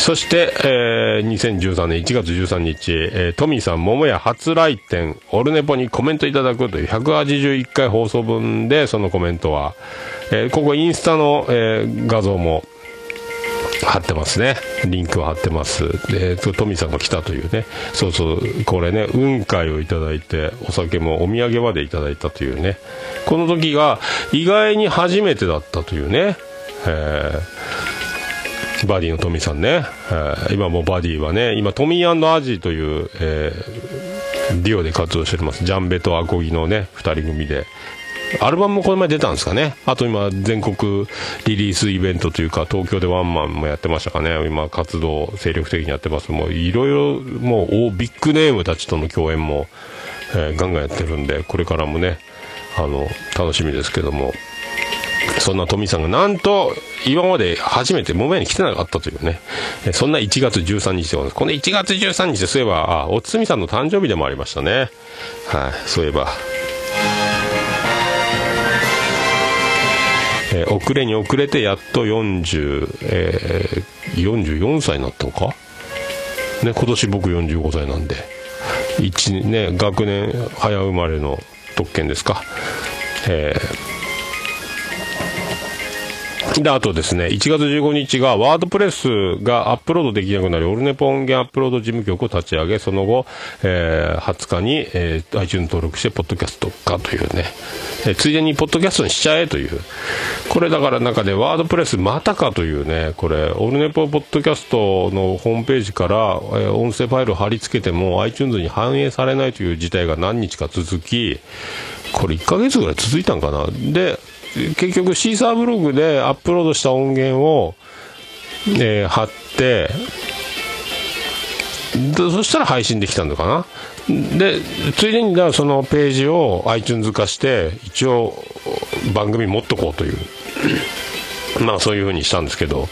[SPEAKER 3] そして、えー2013年1月13日、えートミーさん、桃屋初来店、オルネポにコメントいただくという181回放送分で、そのコメントは、えーここインスタの、えー画像も、貼ってますね。リンクは貼ってます。で、トミーさんが来たというね。そうそう、これね、雲海をいただいて、お酒もお土産までいただいたというね。この時が意外に初めてだったというね。えーバディのトミーさんね、えー今もバディはね、今トミーアジという、えーデュオで活動しております。ジャンベとアコギのね、二人組で。アルバムもこの前出たんですかね。あと今、全国リリースイベントというか、東京でワンマンもやってましたかね。今、活動精力的にやってます。もう、いろいろ、もう、ビッグネームたちとの共演も、えーガンガンやってるんで、これからもね、あの、楽しみですけども。そんなトミーさんがなんと今まで初めて桃屋に来てなかったというね、そんな1月13日でございます。この1月13日でそういえば、あ、おつみさんの誕生日でもありましたね。はい、そういえば。えー遅れに遅れてやっと40え44歳になったのか？ね、今年僕45歳なんで、一ね、学年早生まれの特権ですか？えーで、あとですね、1月15日がワードプレスがアップロードできなくなり、オルネポ音源アップロード事務局を立ち上げ、その後、えー20日に、えー iTunes 登録して、ポッドキャスト化というね、えーついでにポッドキャストにしちゃえという、これだから中でワードプレスまたかというね、これ、オルネポポッドキャストのホームページから、えー音声ファイルを貼り付けても iTunes に反映されないという事態が何日か続き、これ1ヶ月ぐらい続いたんかな。で、結局シーサーブログでアップロードした音源を、えー貼って、でそしたら配信できたのかな？で、ついでに、だそのページを iTunes 化して、一応番組持っとこうという、まあそういうふうにしたんですけど、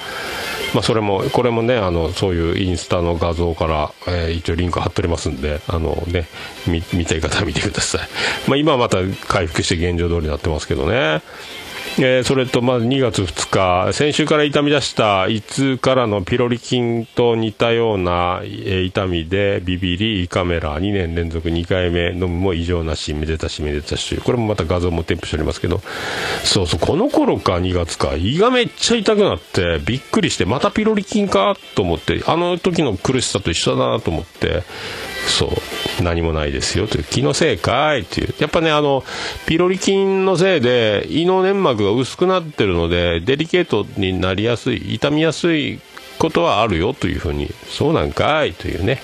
[SPEAKER 3] まあそれも、これもね、あの、そういうインスタの画像から、えー一応リンク貼っておりますんで、あのね、見、たい方は見てください。まあ今はまた回復して現状通りになってますけどね。えーそれと、まず2月2日、先週から痛み出した胃痛からのピロリ菌と似たような、えー痛みでビビり胃カメラ2年連続2回目飲むも異常なし、めでたしめでたしという、これもまた画像も添付しておりますけど、そうそう、この頃か2月か、胃がめっちゃ痛くなって、びっくりして、またピロリ菌かと思って、あの時の苦しさと一緒だなと思って、そう、何もないですよという、気のせいかいっていう。やっぱね、あの、ピロリ菌のせいで胃の粘膜が薄くなってるので、デリケートになりやすい、痛みやすいことはあるよというふうに、そうなんかいというね。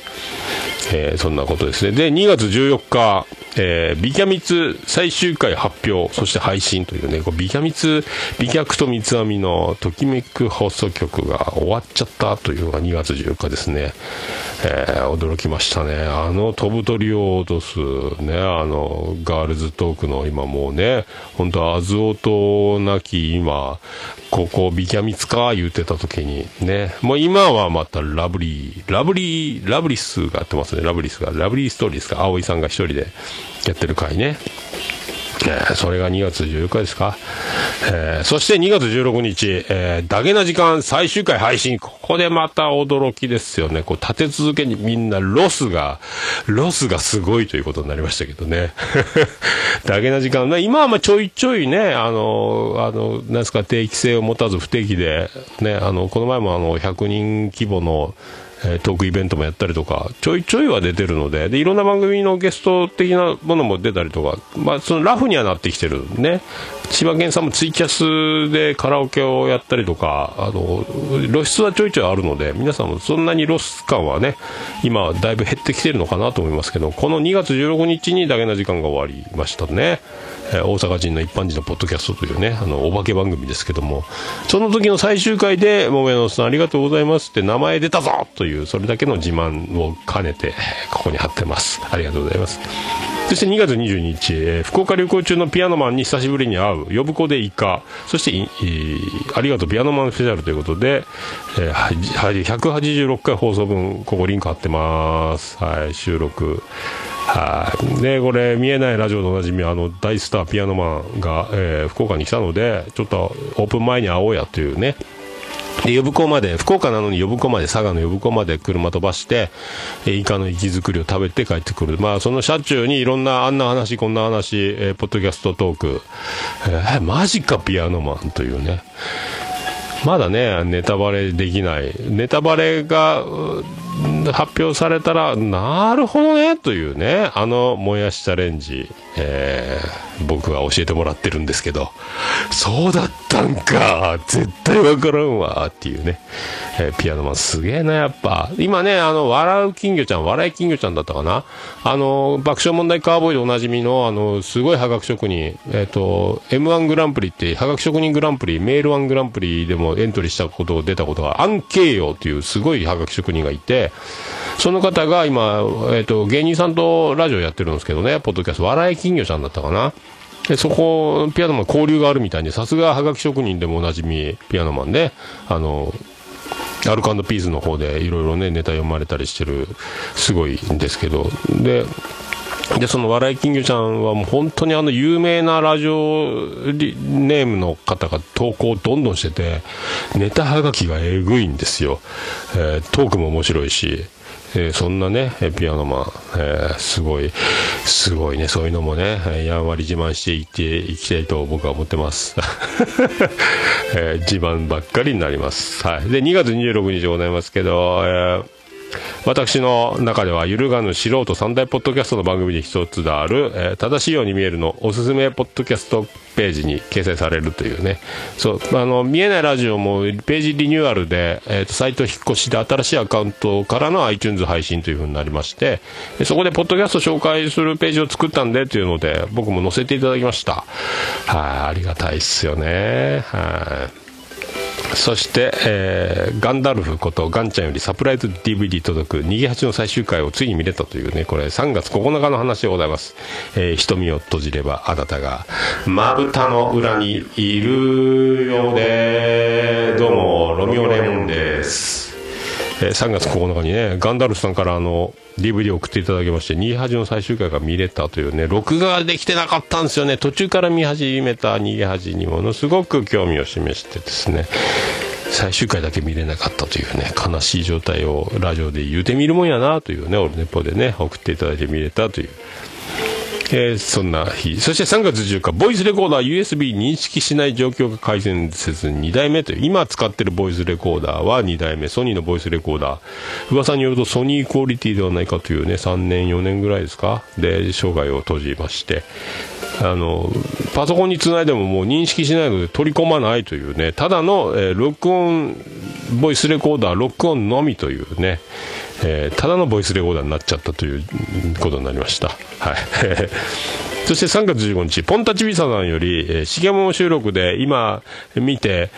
[SPEAKER 3] えーそんなことですね。で、2月14日、えービキャミツ最終回発表、そして配信というね、こうビキャミツ、美脚と三つ編みのときめく放送局が終わっちゃったというのが2月14日ですね。えー驚きましたね。あの飛ぶ鳥を落とすね、あの、ガールズトークの今もうね、本当アズオとなき今、ここビキャミツか言ってた時にね、もう今はまたラブリー、ラブリー、ラブリスがやってますね、ラブリスが、ラブリーストーリーですか、葵さんが一人でやってる回ね。えーそれが2月14日ですか。えーそして2月16日、えー、ダゲな時間最終回配信。ここでまた驚きですよね。こう立て続けにみんなロスが、ロスがすごいということになりましたけどね。ダゲな時間、今はまあちょいちょいね、あの、あの、なんですか、定期性を持たず不定期で、ね、あの、この前もあの、100人規模の、えトークイベントもやったりとか、ちょいちょいは出てるので、で、いろんな番組のゲスト的なものも出たりとか、まあ、そのラフにはなってきてるね。千葉県さんもツイキャスでカラオケをやったりとか、あの、露出はちょいちょいあるので、皆さんもそんなにロス感はね、今だいぶ減ってきてるのかなと思いますけど、この2月16日にだけな時間が終わりましたね。えー大阪人の一般人のポッドキャストというね、あの、お化け番組ですけども、その時の最終回で、もめのさんありがとうございますって名前出たぞという、それだけの自慢を兼ねて、ここに貼ってます。ありがとうございます。そして2月22日、えー福岡旅行中のピアノマンに久しぶりに会う、呼子でイカ、そしてい、ありがとうピアノマンスペシャルということで、えー186回放送分、ここリンク貼ってます。はい、収録。はい。で、これ、見えないラジオのおなじみ、あの、大スターピアノマンが、えー福岡に来たので、ちょっとオープン前に会おうやというね。で、呼子まで、福岡なのに呼子まで、佐賀の呼子まで車飛ばして、えイカの生き作りを食べて帰ってくる。まあ、その車中にいろんな、あんな話、こんな話、えーポッドキャストトーク、えーマジかピアノマンというね。まだね、ネタバレできない。ネタバレが発表されたら、なるほどね、というね、あの、もやしチャレンジ、えー僕が教えてもらってるんですけど、そうだったんか、絶対わからんわ、っていうね、えーピアノマンすげえな、やっぱ。今ね、あの、笑う金魚ちゃん、笑い金魚ちゃんだったかなあの、爆笑問題カーボーイでおなじみの、あの、すごいハガキ職人、えっ、と、M1 グランプリって、ハガキ職人グランプリ、メール1グランプリでもエントリーしたこと、出たことが、アンケイヨっていうすごいハガキ職人がいて、その方が今、えっ、と、芸人さんとラジオやってるんですけどね、ポッドキャスト、笑い金魚ちゃんだったかな。で、そこ、ピアノマン交流があるみたいに、さすがはがき職人でもおなじみ、ピアノマンで、あの、アルコピースの方でいろいろね、ネタ読まれたりしてる、すごいんですけど、で、で、その笑い金魚ちゃんはもう本当にあの有名なラジオネームの方が投稿をどんどんしてて、ネタはがきがえぐいんですよ。えートークも面白いし、えーそんなね、ピアノマン、えーすごい、すごいね、そういうのもね、やんわり自慢していっていきたいと僕は思ってます。えー自慢ばっかりになります。はい。で、2月26日でございますけど、えー私の中では揺るがぬ素人三大ポッドキャストの番組で一つである、えー正しいように見えるのおすすめポッドキャストページに掲載されるというね。そう。あの見えないラジオもページリニューアルで、えーとサイト引っ越しで新しいアカウントからの iTunes 配信という風になりましてそこでポッドキャスト紹介するページを作ったんでというので僕も載せていただきました。はいありがたいっすよね。はい。そして、えーガンダルフことガンちゃんよりサプライズ DVD 届く逃げ恥の最終回をついに見れたというねこれ3月9日の話でございます、えー瞳を閉じればあなたがまぶたの裏にいるようでどうもロミオレモンです。えー3月9日にねガンダルフさんからあの DVD を送っていただきまして「逃げ恥の最終回が見れたというね録画ができてなかったんですよね。途中から見始めた逃げ恥にものすごく興味を示してですね最終回だけ見れなかったというね悲しい状態をラジオで言うてみるもんやなというねオルネポでね送っていただいて見れたという。えーそんな日。そして3月14日、ボイスレコーダー USB 認識しない状況が改善せず2代目という、今使ってるボイスレコーダーは2代目、ソニーのボイスレコーダー。噂によるとソニークオリティではないかというね、3年、4年ぐらいですか？で、生涯を閉じまして、あの、パソコンにつないでももう認識しないので取り込まないというね、ただの、えー録音、ボイスレコーダー、録音のみというね、えーただのボイスレコーダーになっちゃったということになりました。はい。そして3月15日、ポンタチビサさんより、えー、しげも収録で今見て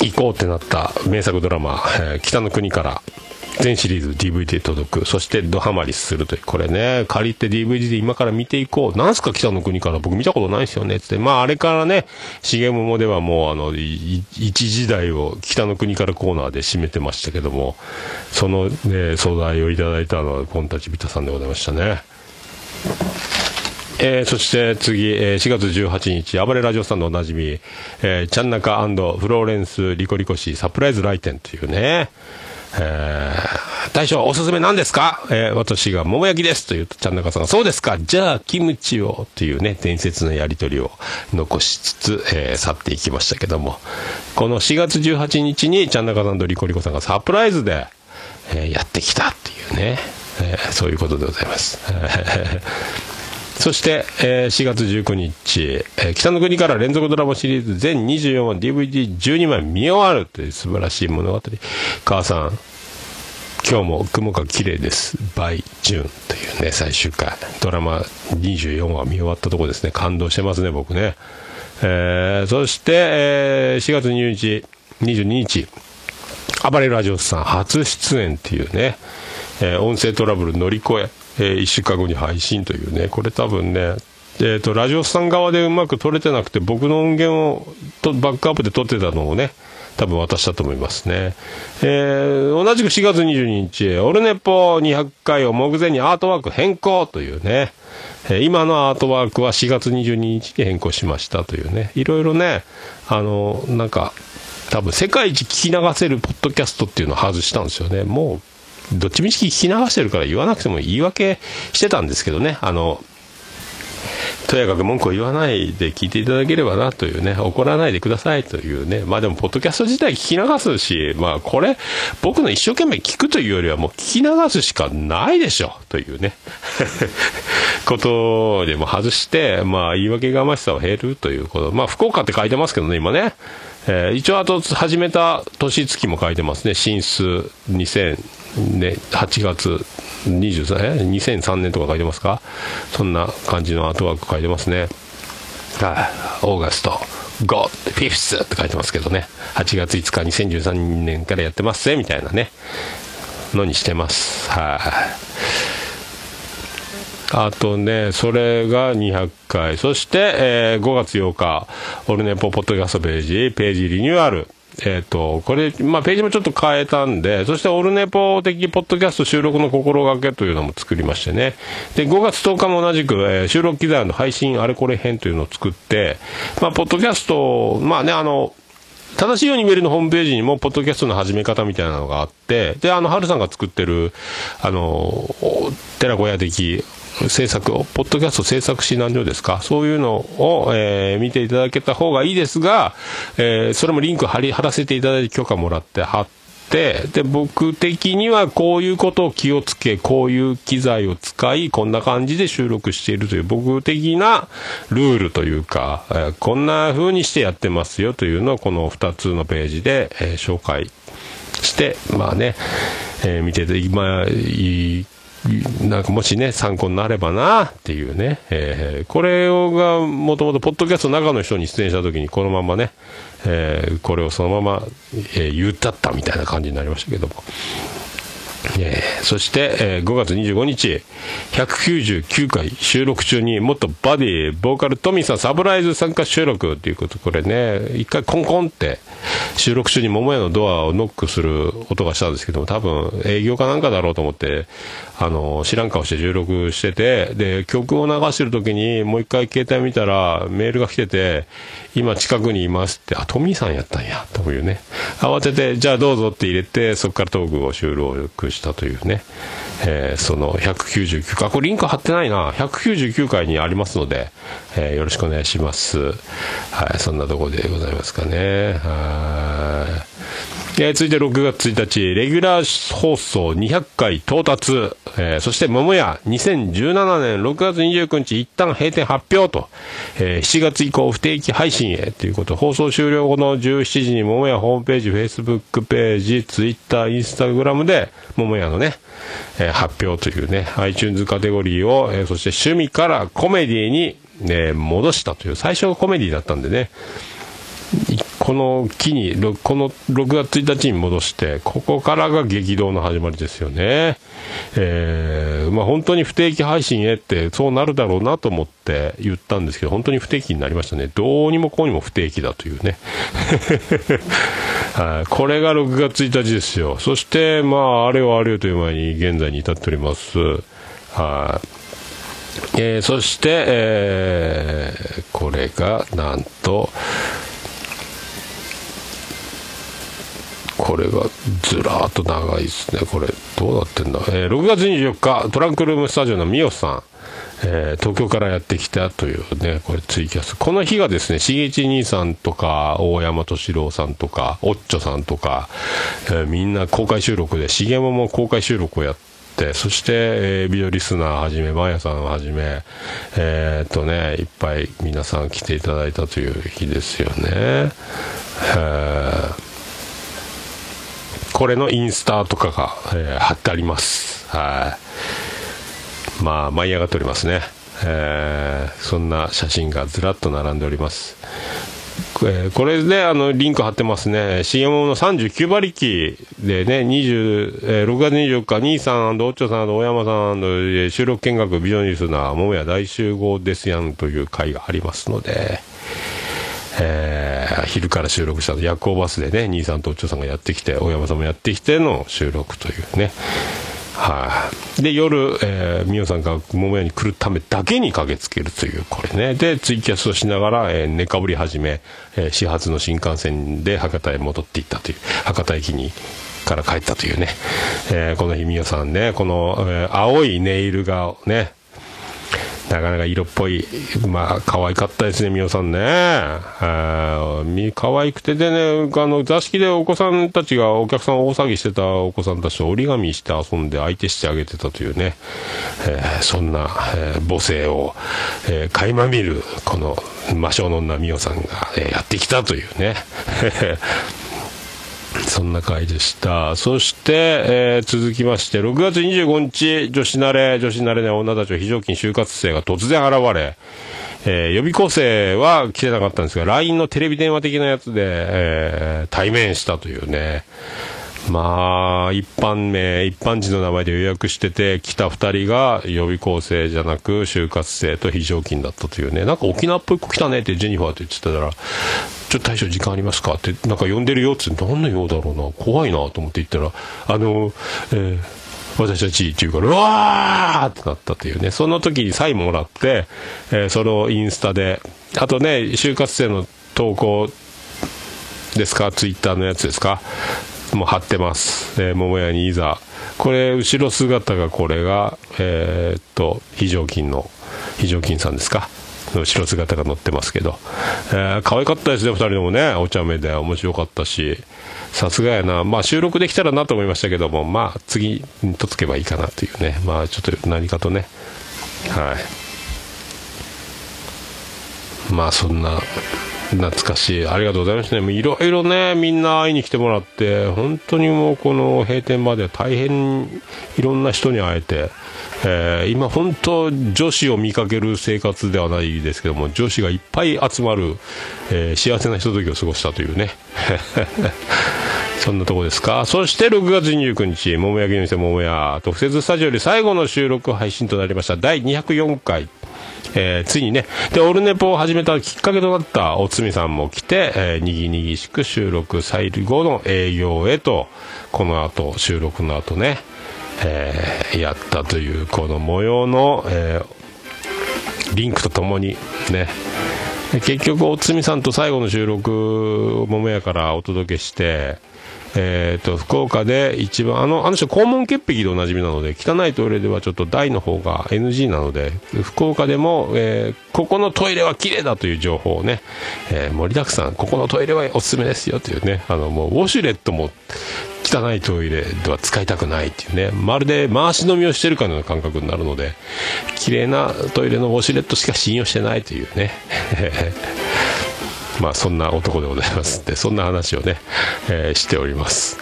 [SPEAKER 3] 行こうってなった名作ドラマ、えー北の国から、全シリーズ DVD 届く。そしてドハマりするという。これね、借りて DVD で今から見ていこう。なんすか北の国から僕見たことないですよね。つって。まああれからね、しげももではもうあの、一時代を北の国からコーナーで締めてましたけども、そのね、素材をいただいたのはポンタチビタさんでございましたね。えーそして次、えー4月18日、暴れラジオさんのおなじみ、えー、チャンナカフローレンス・リコリコシサプライズ来店というね、えー大将、おすすめ何ですか、えー私が桃焼きですと言うと、チャンナカさんが、そうですか、じゃあ、キムチをというね、伝説のやりとりを残しつつ、えー去っていきましたけども、この4月18日に、チャンナカさんとリコリコさんがサプライズで、えやってきたっていうね、えそういうことでございます。そして、えー4月19日、えー北の国から連続ドラマシリーズ全24話 DVD12 枚見終わるという素晴らしい物語。母さん、今日も雲が綺麗です。バイ・ジュンというね、最終回。ドラマ24話見終わったところですね。感動してますね、僕ね。えーそして、えー4月20日、22日、暴れラジオスさん初出演っていうね、えー音声トラブル乗り越ええ1週間後に配信というね、これ多分ね、えー、とラジオさん側でうまく撮れてなくて、僕の音源をとバックアップで撮ってたのをね、多分渡したと思いますね。えー同じく4月22日、オルネポ200回を目前にアートワーク変更というね、えー今のアートワークは4月22日に変更しましたというね、いろいろね、あの、なんか、多分世界一聞き流せるポッドキャストっていうのを外したんですよね。もう、どっちみち聞き流してるから言わなくても言い訳してたんですけどね、あの、とやかく文句を言わないで聞いていただければなというね、怒らないでくださいというね、まあでも、ポッドキャスト自体聞き流すし、まあこれ、僕の一生懸命聞くというよりはもう聞き流すしかないでしょというね、ことでも外して、まあ言い訳がましさは減るということ、まあ福岡って書いてますけどね、今ね。えー一応あと始めた年月も書いてますね。新数2000ね、8月23、え2003年とか書いてますか？そんな感じのアートワーク書いてますね。はい、オーガスト、ゴー、フィフスって書いてますけどね。8月5日2013年からやってますぜ、みたいなね、のにしてます。はい。あとね、それが200回。そして、えー5月8日、オルネポポッドキャストページ、ページリニューアル。えっ、と、これ、まあ、ページもちょっと変えたんで、そしてオルネポ的ポッドキャスト収録の心がけというのも作りましてね。で、5月10日も同じく、えー収録機材の配信あれこれ編というのを作って、まあ、ポッドキャスト、まあね、あの、正しいように見えるのホームページにも、ポッドキャストの始め方みたいなのがあって、で、あの、春さんが作ってる、あの、寺子屋的制作を、ポッドキャスト制作指南所ですか、そういうのを、えー見ていただけた方がいいですが、えーそれもリンク貼り、貼らせていただいて許可もらって貼って、で、僕的にはこういうことを気をつけ、こういう機材を使い、こんな感じで収録しているという、僕的なルールというか、えーこんな風にしてやってますよというのを、この2つのページで、え紹介して、まあね、え見てて、今、いいなんかもしね、参考になればなっていうね、えーこれをがもともと、ポッドキャストの中の人に出演したときに、このままね、えーこれをそのまま、えー言ったったみたいな感じになりましたけども。えーそして、えー5月25日、199回収録中に、もっとバディ、ボーカルトミーさんサプライズ参加収録ということ、これね、一回コンコンって、収録中に桃屋のドアをノックする音がしたんですけども、多分営業かなんかだろうと思って、あの、知らん顔して収録してて、で、曲を流してる時に、もう一回携帯見たら、メールが来てて、今近くにいますって、あ、トミーさんやったんや、というね。慌てて、じゃあどうぞって入れて、そこからトークを収録したというね。えーその199回、これリンク貼ってないな。199回にありますので、えーよろしくお願いします。はい、そんなところでございますかね。はい。えー続いて6月1日、レギュラー放送200回到達、えーそして桃屋2017年6月29日一旦閉店発表と、えー7月以降不定期配信へということ、放送終了後の17時に桃屋ホームページ、Facebook ページ、Twitter、Instagram で桃屋のね、えー発表というね、iTunes カテゴリーを、えーそして趣味からコメディに、ね、戻したという、最初がコメディだったんでね、この木に、この6月1日に戻して、ここからが激動の始まりですよね。えーまあ本当に不定期配信へって、そうなるだろうなと思って言ったんですけど、本当に不定期になりましたね。どうにもこうにも不定期だというね。はい、これが6月1日ですよ。そして、まあ、あれよあれよという前に現在に至っております。はい。えーそして、えーこれがなんと、これがずらーっと長いですね、これ、どうなってんだ、えー6月24日、トランクルームスタジオのミオさん、えー東京からやってきたというね、これツイキャス、この日がですね、しげち兄さんとか、大山敏郎さんとか、おっちょさんとか、えーみんな公開収録で、しげもも公開収録をやって、そして、えービデオリスナーはじめ、マヤさんはじめ、えーっとね、いっぱい皆さん来ていただいたという日ですよね。これのインスタとかが、えー貼ってあります。はい。まあ、舞い上がっておりますね。えーそんな写真がずらっと並んでおります。えーこれで、あの、リンク貼ってますね。CM の39馬力でね、20、えー6月24日、兄さん、おっちょさん、大山さん、収録見学ビジョンニュースな、桃屋大集合ですやんという会がありますので、えー昼から収録した夜行バスでね、兄さんとおっちょさんがやってきて、大山さんもやってきての収録というね。はい、で、夜、えー、みおさんが桃屋に来るためだけに駆けつけるという、これね。で、ツイキャスをしながら、えー寝かぶり始め、えー始発の新幹線で博多へ戻っていったという、博多駅に、から帰ったというね。えーこの日、みおさんね、この、えー青いネイルがね、なかなか色っぽい、まあ、可愛かったですね、みおさんね。あーみ可愛くてでね、あの、座敷でお子さんたちが、お客さん大騒ぎしてたお子さんたちと折り紙して遊んで相手してあげてたというね、えーそんな、えー母性を、えー垣間見る、この、魔性の女みおさんが、えーやってきたというね。そんな回でした。そして、えー続きまして、6月25日、女子慣れ、女子慣れね、女たちの非常勤就活生が突然現れ、えー予備校生は来てなかったんですが、LINE のテレビ電話的なやつで、えー対面したというね、まあ、一般名、一般人の名前で予約してて、来た二人が予備校生じゃなく、就活生と非常勤だったというね、なんか沖縄っぽい子来たねってジェニファーって言ってたら、ちょっと大将時間ありますか？って、なんか呼んでるよって、何の用だろうな、怖いなと思って言ったら、あの、えー私たちっていうから、うわーってなったというね、その時にサインもらって、えーそのインスタで、あとね、就活生の投稿ですか？ツイッターのやつですか？も貼ってます、えー桃屋にいざ。これ後ろ姿がこれがえーっと非常勤の非常勤さんですか。後ろ姿が載ってますけど、えー可愛かったですね2人ともね。お茶目で面白かったし。さすがやな。まあ収録できたらなと思いましたけども。まあ次にとつけばいいかなというね。まあちょっと何かとね。はい。まあそんな懐かしいありがとうございましたねいろいろねみんな会いに来てもらって本当にもうこの閉店まで大変いろんな人に会えて、えー今本当女子を見かける生活ではないですけども女子がいっぱい集まる、えー幸せなひとときを過ごしたというね そんなとこですか。そして6月29日、桃焼きの店桃屋特設スタジオより最後の収録配信となりました。第204回。えーついにね、で、オルネポを始めたきっかけとなったおつみさんも来て、えーにぎにぎしく収録最後の営業へと、この後、収録の後ね、えーやったという、この模様の、えーリンクとともにね、結局、おつみさんと最後の収録を桃屋からお届けして、えー、と福岡で一番あのあの人肛門潔癖でおなじみなので汚いトイレではちょっと大の方が NG なので福岡でも、えーここのトイレは綺麗だという情報をね、えー盛りだくさんここのトイレはおすすめですよというねあのもうウォシュレットも汚いトイレでは使いたくないっていうねまるで回し飲みをしてるかのような感覚になるので綺麗なトイレのウォシュレットしか信用してないというね。まあそんな男でございますってそんな話をね、えーしております。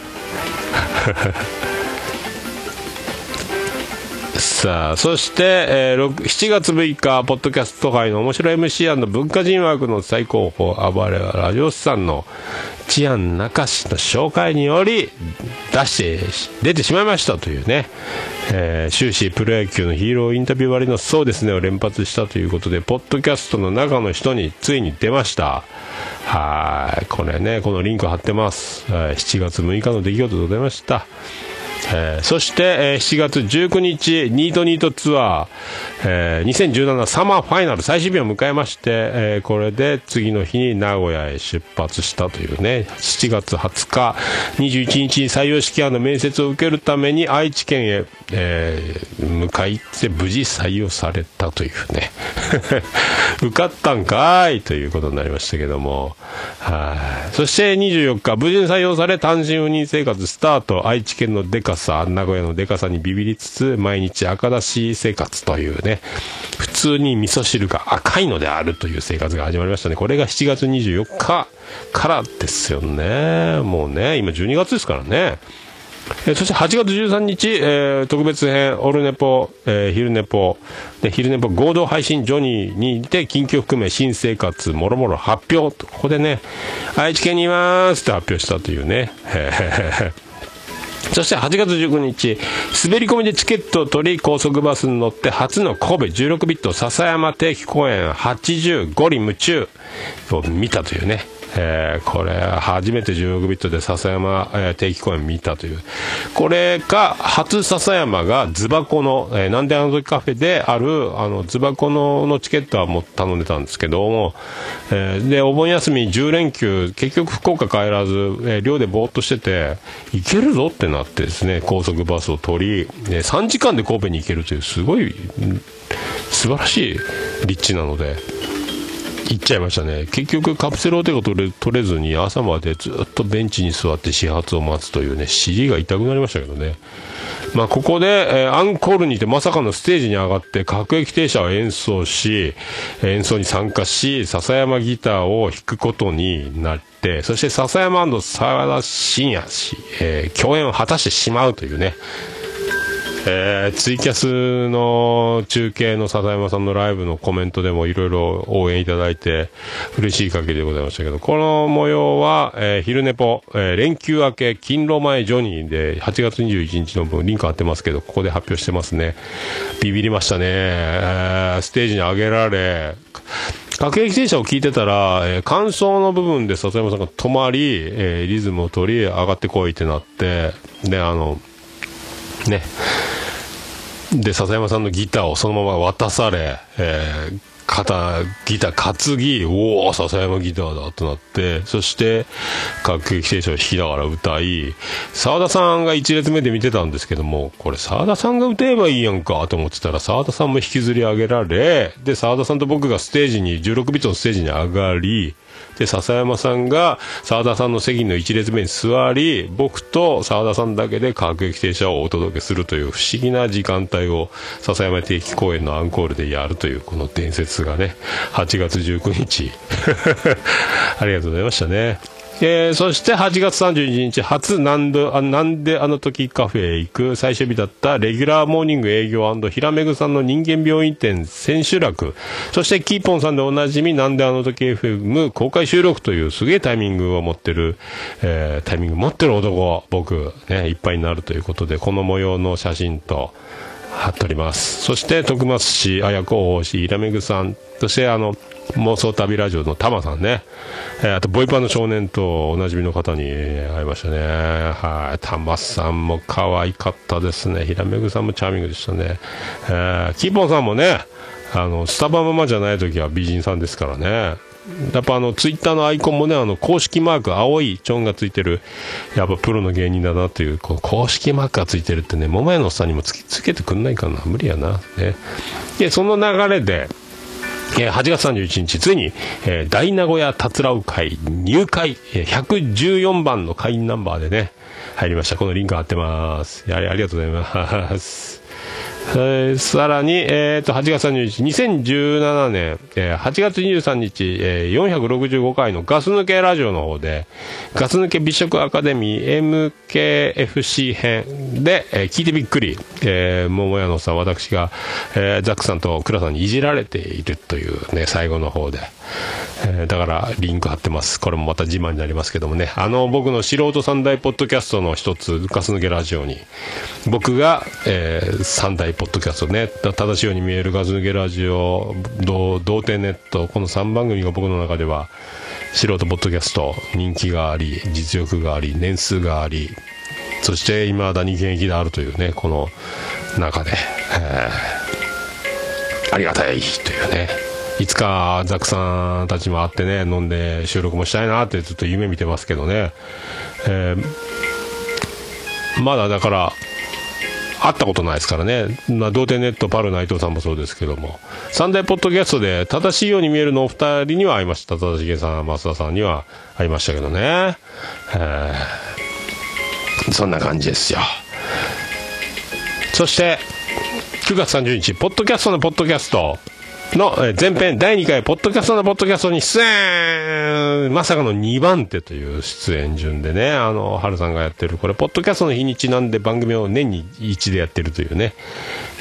[SPEAKER 3] さあそして、えー7月6日ポッドキャスト界の面白い MC& 文化人枠の最高峰暴れはラジオスさんの治安中市の紹介により出して出てしまいましたというね、えー終始プロ野球のヒーローインタビュー割のそうですねを連発したということでポッドキャストの中の人についに出ました。はい。これねこのリンク貼ってます、はい7月6日の出来事でございました。えーそして、えー7月19日、ニートニートツアー、えー2017サマーファイナル最終日を迎えまして、えーこれで次の日に名古屋へ出発したというね、7月20日、21日に採用試験の面接を受けるために愛知県へ、えー向かいって無事採用されたというね、受かったんかいということになりましたけども、はい。そして24日、無事に採用され単身赴任生活スタート、愛知県のデカさ、名古屋のデカさにビビりつつ、毎日赤だし生活というね、普通に味噌汁が赤いのであるという生活が始まりましたね。これが7月24日からですよね。もうね、今12月ですからね。えーそして8月13日、えー特別編、オルネポ、えー昼ネポ、で昼ネポ合同配信ジョニーにて、近況含め新生活、もろもろ発表と。ここでね、愛知県にいますって発表したというね。へーへーそして8月19日、滑り込みでチケットを取り、高速バスに乗って初の神戸16ビット笹山定期公演85里夢中を見たというね。えーこれ、初めて16ビットで笹山、えー定期公演見たという。これが、初笹山がズバコの、えーなんであの時カフェである、あの、ズバコののチケットはもう頼んでたんですけども、えーで、お盆休み10連休、結局福岡帰らず、えー寮でぼーっとしてて、行けるぞってなってですね、高速バスを取り、えー3時間で神戸に行けるという、すごい、素晴らしい立地なので、行っちゃいましたね。結局カプセルホテルが取れ取れずに朝までずっとベンチに座って始発を待つというね尻が痛くなりましたけどね。まあここで、えーアンコールにてまさかのステージに上がって各駅停車を演奏し演奏に参加し笹山ギターを弾くことになってそして笹山沢田信也氏、えー共演を果たしてしまうというね。えーツイキャスの中継の笹山さんのライブのコメントでもいろいろ応援いただいて嬉しい限りでございましたけど、この模様は、えー昼寝ぽ、えー連休明け、勤労前ジョニーで8月21日の分リンク貼ってますけど、ここで発表してますね。ビビりましたね。えーステージに上げられ、各駅停車を聞いてたら、えー感想の部分で笹山さんが止まり、えーリズムを取り、上がってこいってなって、で、あの、ね。で、笹山さんのギターをそのまま渡され、えー肩ギター担ぎおお笹山ギターだとなってそして各駅停車を弾きながら歌い澤田さんが1列目で見てたんですけどもこれ澤田さんが歌えばいいやんかと思ってたら澤田さんも引きずり上げられで澤田さんと僕がステージに16ビットのステージに上がりで、笹山さんが澤田さんの席の1列目に座り、僕と澤田さんだけで各駅停車をお届けするという不思議な時間帯を笹山定期公演のアンコールでやるというこの伝説がね、8月19日。ありがとうございましたね。えー、そして8月31日、初なんで、あなんであの時カフェへ行く最終日だったレギュラーモーニング営業ひらめぐさんの人間病院店千秋楽、そしてキーポンさんでおなじみなんであの時 FM 公開収録というすげえタイミングを持ってる、えー、タイミング持ってる男、僕、ね、いっぱいになるということで、この模様の写真と、貼っております。そして、徳松市、綾子大市、イラメグさん、そして、あの、妄想旅ラジオのタマさんね、えー、あと、ボイパの少年とおなじみの方に会いましたね。はい。タマさんも可愛かったですね。ひらめぐさんもチャーミングでしたね。えー、キーポンさんもね、あの、スタバママじゃない時は美人さんですからね。やっぱあの、ツイッターのアイコンもね、あの、公式マーク、青いチョンがついてる、やっぱプロの芸人だなっていう、こう公式マークがついてるってね、桃屋のおっさんにもつつけてくんないかな。無理やな。ね。で、その流れで、えー、8月31日、ついに、え、大名古屋たつらう会入会、えー、114番の会員ナンバーでね、入りました。このリンク貼ってます。ありがとうございます。えー、さらに、えー、と、8月31日、2017年、えー、8月23日、えー、465回のガス抜けラジオの方で、ガス抜け美食アカデミー MKFC 編で、えー、聞いてびっくり、えー、桃屋のさん、私が、えー、ザックさんと倉さんにいじられているというね、最後の方で、えー、だからリンク貼ってます。これもまた自慢になりますけどもね。あの、僕の素人三大ポッドキャストの一つ、ガス抜けラジオに、僕が、えー、三大ポッドキャストね、正しいように見えるガス抜けラジオ、童貞ネット、この3番組が僕の中では、素人ポッドキャスト、人気があり、実力があり、年数があり、そして未だに現役であるというね、この中で、えー、ありがたいというね。いつかザックさんたちも会ってね、飲んで収録もしたいなってずっと夢見てますけどね。えー、まだだから、会ったことないですからね。まあ、童貞ネットパル内藤さんもそうですけども。サンデーポッドキャストで正しいように見えるのお二人には会いました。正しさん、増田さんには会いましたけどね。えー、そんな感じですよ。そして、9月30日、ポッドキャストのポッドキャスト。の前編第2回、ポッドキャストのポッドキャストに出演まさかの2番手という出演順でね、あの、春さんがやってる、これ、ポッドキャストの日にちなんで番組を年に1でやってるというね。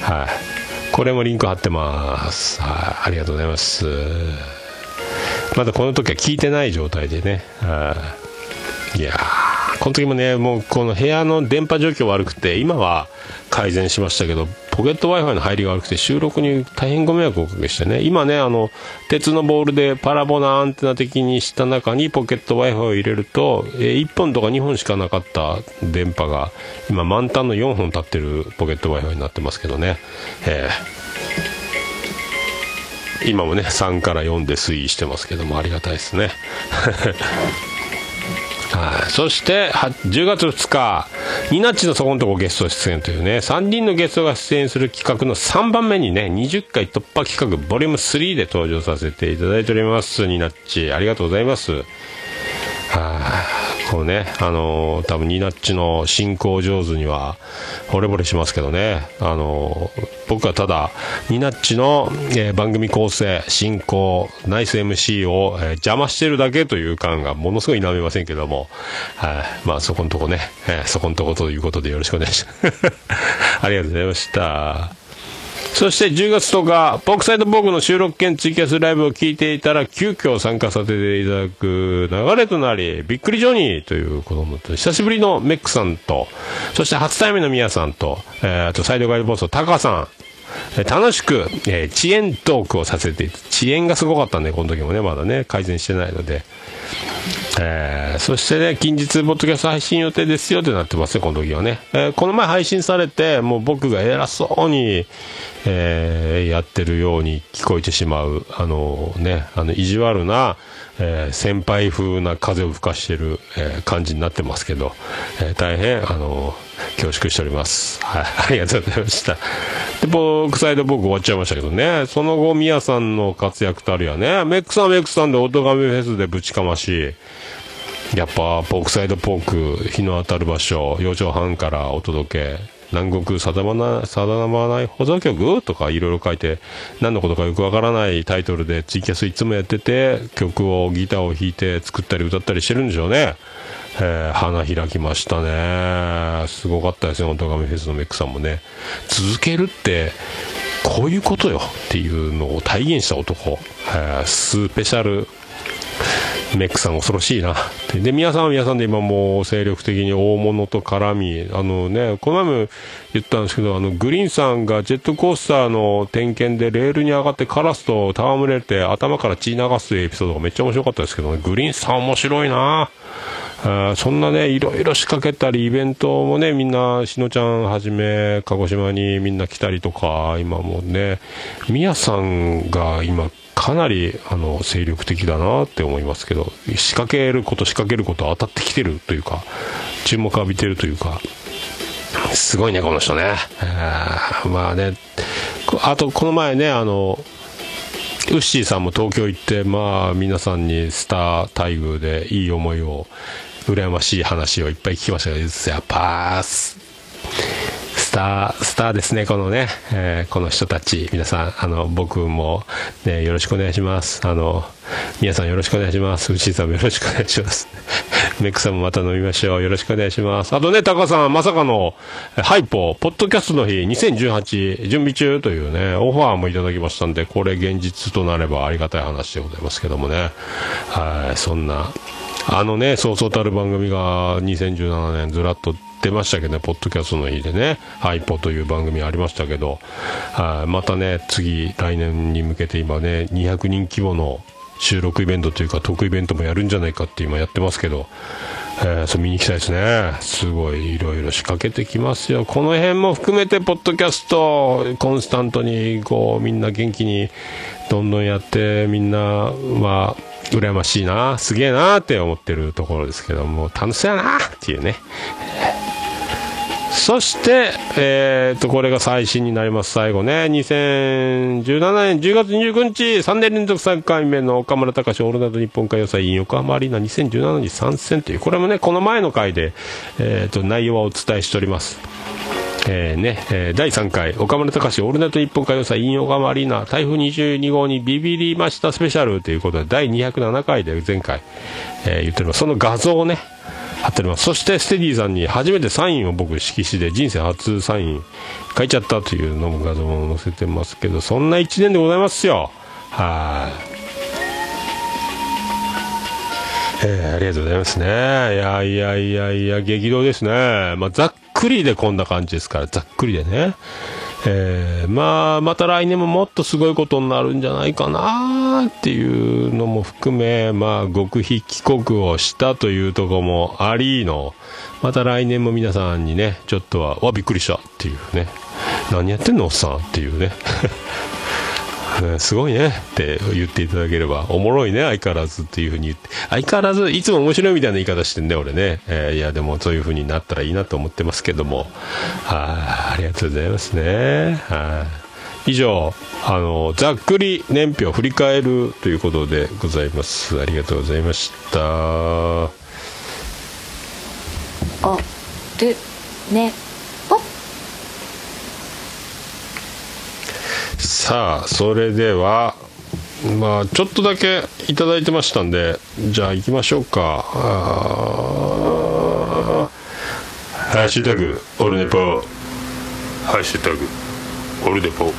[SPEAKER 3] はい、これもリンク貼ってます。はい、ありがとうございます。まだこの時は聞いてない状態でね。はい、いやこの時もね、もうこの部屋の電波状況悪くて、今は改善しましたけど、ポケット Wi-Fi の入りが悪くて収録に大変ご迷惑をおかけしてね、今ね、あの、鉄のボールでパラボナアンテナ的にした中にポケット Wi-Fi を入れると、えー、1本とか2本しかなかった電波が、今満タンの4本立ってるポケット Wi-Fi になってますけどね、えー、今もね、3から4で推移してますけども、ありがたいですね。はい、そして10月2日ニナッチのそこのとこゲスト出演というね3人のゲストが出演する企画の3番目にね20回突破企画ボリューム3で登場させていただいておりますニナッチ。ありがとうございます。はい、こうね、あのー、多分ニナッチの進行上手には惚れ惚れしますけどね、あのー、僕はただ、ニナッチの、えー、番組構成、進行、ナイス MC を、え邪魔してるだけという感がものすごい否めませんけども、はい、まあそこのとこね、えそこのとこということでよろしくお願いします。ありがとうございました。そして10月10日、ポークサイドボーグの収録兼ツイキャスライブを聞いていたら、急遽参加させていただく流れとなり、びっくりジョニーという子供と、久しぶりのメックさんと、そして初対面のミヤさんと、えー、あとサイドガイドボスのタカさん、え楽しく、えー遅延トークをさせて遅延がすごかったんでこの時もねまだね改善してないので、えーそしてね近日ポッドキャスト配信予定ですよってなってますねこの時はね、えーこの前配信されてもう僕が偉そうに、えーやってるように聞こえてしまうあのねあの意地悪な、え先輩風な風を吹かしてる、え感じになってますけど、え大変あの恐縮しております。はい、ありがとうございました。で、僕、サイド僕終わっちゃいましたけどね、その後、ミヤさんの活躍たるやね、メックさんメックさんで、オトガメフェスでぶちかまし、やっぱ、ポークサイドポーク、日の当たる場所、4畳半からお届け、南国定まな定まない保存曲とかいろいろ書いて、何のことかよくわからないタイトルでツイキャスいつもやってて、曲を、ギターを弾いて作ったり歌ったりしてるんでしょうね。えー花開きましたね。すごかったですよ、オトガメフェスのメックさんもね。続けるって、こういうことよっていうのを体現した男。えースペシャルメックさん恐ろしいなで皆さんは皆さんで今もう精力的に大物と絡みあのねこの前も言ったんですけどあのグリーンさんがジェットコースターの点検でレールに上がってカラスと戯れて頭から血流すエピソードがめっちゃ面白かったですけどねグリーンさん面白いなそんなね、いろいろ仕掛けたり、イベントもね、みんな、しのちゃんはじめ、鹿児島にみんな来たりとか、今もね、みやさんが今、かなり、あの、精力的だなって思いますけど、仕掛けること、仕掛けること当たってきてるというか、注目浴びてるというか、すごいね、この人ね。まあね、あと、この前ね、あの、ウッシーさんも東京行って、まあ、皆さんにスター待遇でいい思いを、羨ましい話をいっぱい聞きましたけど、やっぱ、ススター、スターですね、このね、えーこの人たち、皆さん、あの、僕も、ね、よろしくお願いします。あの、皆さんよろしくお願いします。ウッシーさんもよろしくお願いします。メックさんもまた飲みましょう。よろしくお願いします。あとね、タカさん、まさかの、ハイポ、ポッドキャストの日2018準備中というね、オファーもいただきましたんで、これ現実となればありがたい話でございますけどもね。はい、そんな、あのね、そうそうたる番組が2017年ずらっと出ましたけどね、ポッドキャストの日でね、ハイポという番組ありましたけど、はいまたね、次、来年に向けて今ね、200人規模の収録イベントというか、トークイベントもやるんじゃないかって今やってますけど、えーそれ見に行きたいですね。すごいいろいろ仕掛けてきますよ。この辺も含めて、ポッドキャスト、コンスタントに、こう、みんな元気に、どんどんやって、みんなは、羨ましいな、すげえなって思ってるところですけども、楽しそうやなっていうね。そして、えー、と、これが最新になります。最後ね。2017年10月29日、3年連続3回目の岡村隆史オールナイト日本歌謡祭 in 横浜アリーナ2017に参戦という、これもね、この前の回で、えー、と、内容はお伝えしております。えーね、えー第3回、岡村隆史オールナイト日本歌謡祭 in 横浜アリーナ台風22号にビビりましたスペシャルということで、第207回で前回、えー言っております。その画像をね、貼っております。そして、ステディさんに初めてサインを僕、色紙で人生初サイン書いちゃったというのも画像も載せてますけど、そんな1年でございますよ。はい。えーありがとうございますね。いやいやいやいや、激動ですね。まあ、ざっくりでこんな感じですから、ざっくりでね。えーまあ、また来年ももっとすごいことになるんじゃないかなっていうのも含め、まあ、極秘帰国をしたというところもありの、また来年も皆さんにね、ちょっとは、わ、びっくりしたっていうね、何やってんのおっさんっていうね。ねすごいねって言っていただければ、おもろいね、相変わらずっていうふうに言って、相変わらずいつも面白いみたいな言い方してんだよ、俺ね。えーいや、でもそういうふうになったらいいなと思ってますけども、はいありがとうございますね。はい以上、あの、ざっくり年表を振り返るということでございます。ありがとうございました。
[SPEAKER 5] あでねあ。
[SPEAKER 3] さあそれではまあちょっとだけいただいてましたんでじゃあ行きましょうか。ハッシュタグオルネポ。ハッシュタグオルネポ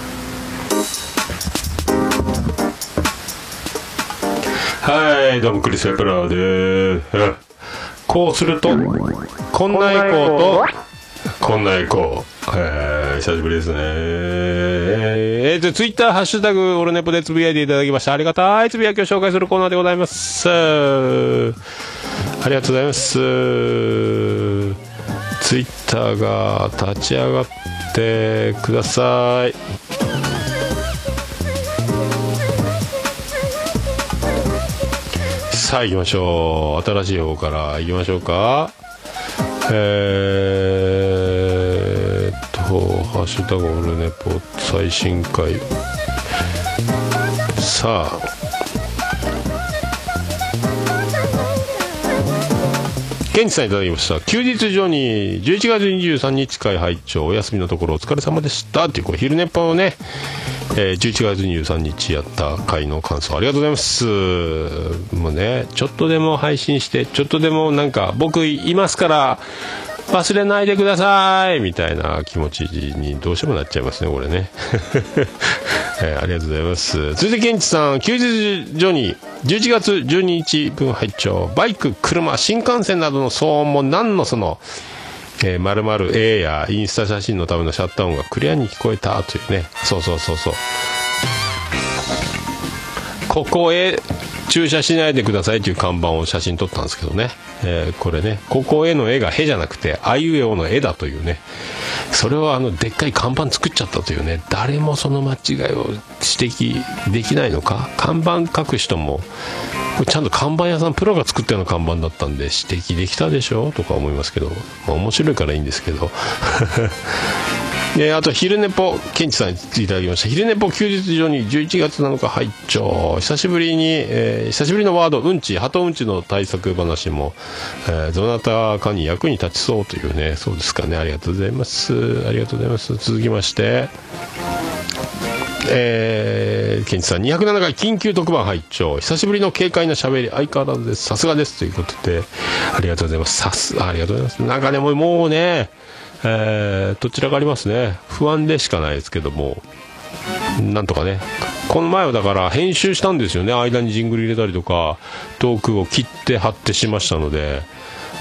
[SPEAKER 3] はいどうもクリス・ペプラーですこうするとこんなエコーとこんなエコー、えー久しぶりですねえー、えーと、ツイッター、ハッシュタグ、オルネポでつぶやいていただきました。ありがたいつぶやきを紹介するコーナーでございます。ありがとうございます。ツイッターが立ち上がっててください。さあ行きましょう。新しい方から行きましょうか。えーっと、ハッシュタグオルネポ最新回。さあ、ケンチさんいただきました。休日上に11月23日会拝聴お休みのところお疲れ様でした。っていう、これ昼寝っぱをね、えー11月23日やった会の感想ありがとうございます。もうね、ちょっとでも配信して、ちょっとでもなんか、僕いますから、忘れないでくださいみたいな気持ちにどうしてもなっちゃいますね、これね。え ーありがとうございます。続いて、ケンチさん、休日所に11月12日分拝聴バイク、車、新幹線などの騒音も何のその、えー、〇〇 A やインスタ写真のためのシャッター音がクリアに聞こえたというね。そうそうそうそう。ここへ駐車しないでくださいという看板を写真撮ったんですけどね。えーこれね、ここへの絵がへじゃなくて、あいうえおの絵だというね。それをあの、でっかい看板作っちゃったというね。誰もその間違いを指摘できないのか。看板書く人も、これちゃんと看板屋さんプロが作ったような看板だったんで指摘できたでしょとか思いますけど、まあ、面白いからいいんですけどであと昼寝ぽケンチさんにいただきました。昼寝ぽ休日上に11月7日拝聴。久しぶりに、えー久しぶりのワードうんち。鳩うんちの対策話も、えーどなたかに役に立ちそうというね。そうですかね。ありがとうございます。ありがとうございます。続きましてえー、ケンチさん。207回緊急特番拝聴。久しぶりの軽快な喋り。相変わらずです。さすがです。ということでありがとうございます。さすありがとうございます。なんかねもうねえー、どちらかありますね。不安でしかないですけども。なんとかね。この前はだから編集したんですよね。間にジングル入れたりとかトークを切って貼ってしましたので。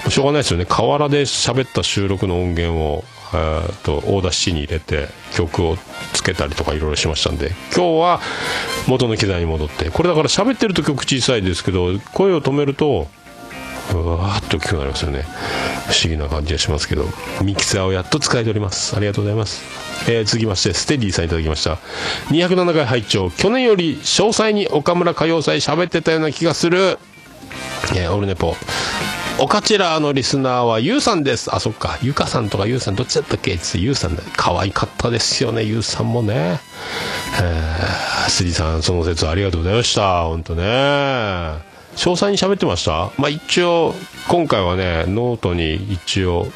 [SPEAKER 3] しょうがないですよね。河原で喋った収録の音源をえーとオーダー C に入れて曲をつけたりとかいろいろしましたんで。今日は元の機材に戻って。これだから喋ってると曲小さいですけど声を止めるとわーっと大きくなりますよね不思議な感じがしますけどミキサーをやっと使えておりますありがとうございます、えー続きましてステディさんいただきました207回拝聴去年より詳細に岡村歌謡祭喋ってたような気がするえーオルネポおかちらのリスナーはゆうさんです。あ、そっか。ゆかさんとかゆうさん、どっちだったっけ？つゆうさんだ。可愛かったですよね、ゆうさんもね。えー、スリさん、その説ありがとうございました。ほんとね。詳細に喋ってました？まあ一応、今回はね、ノートに一応、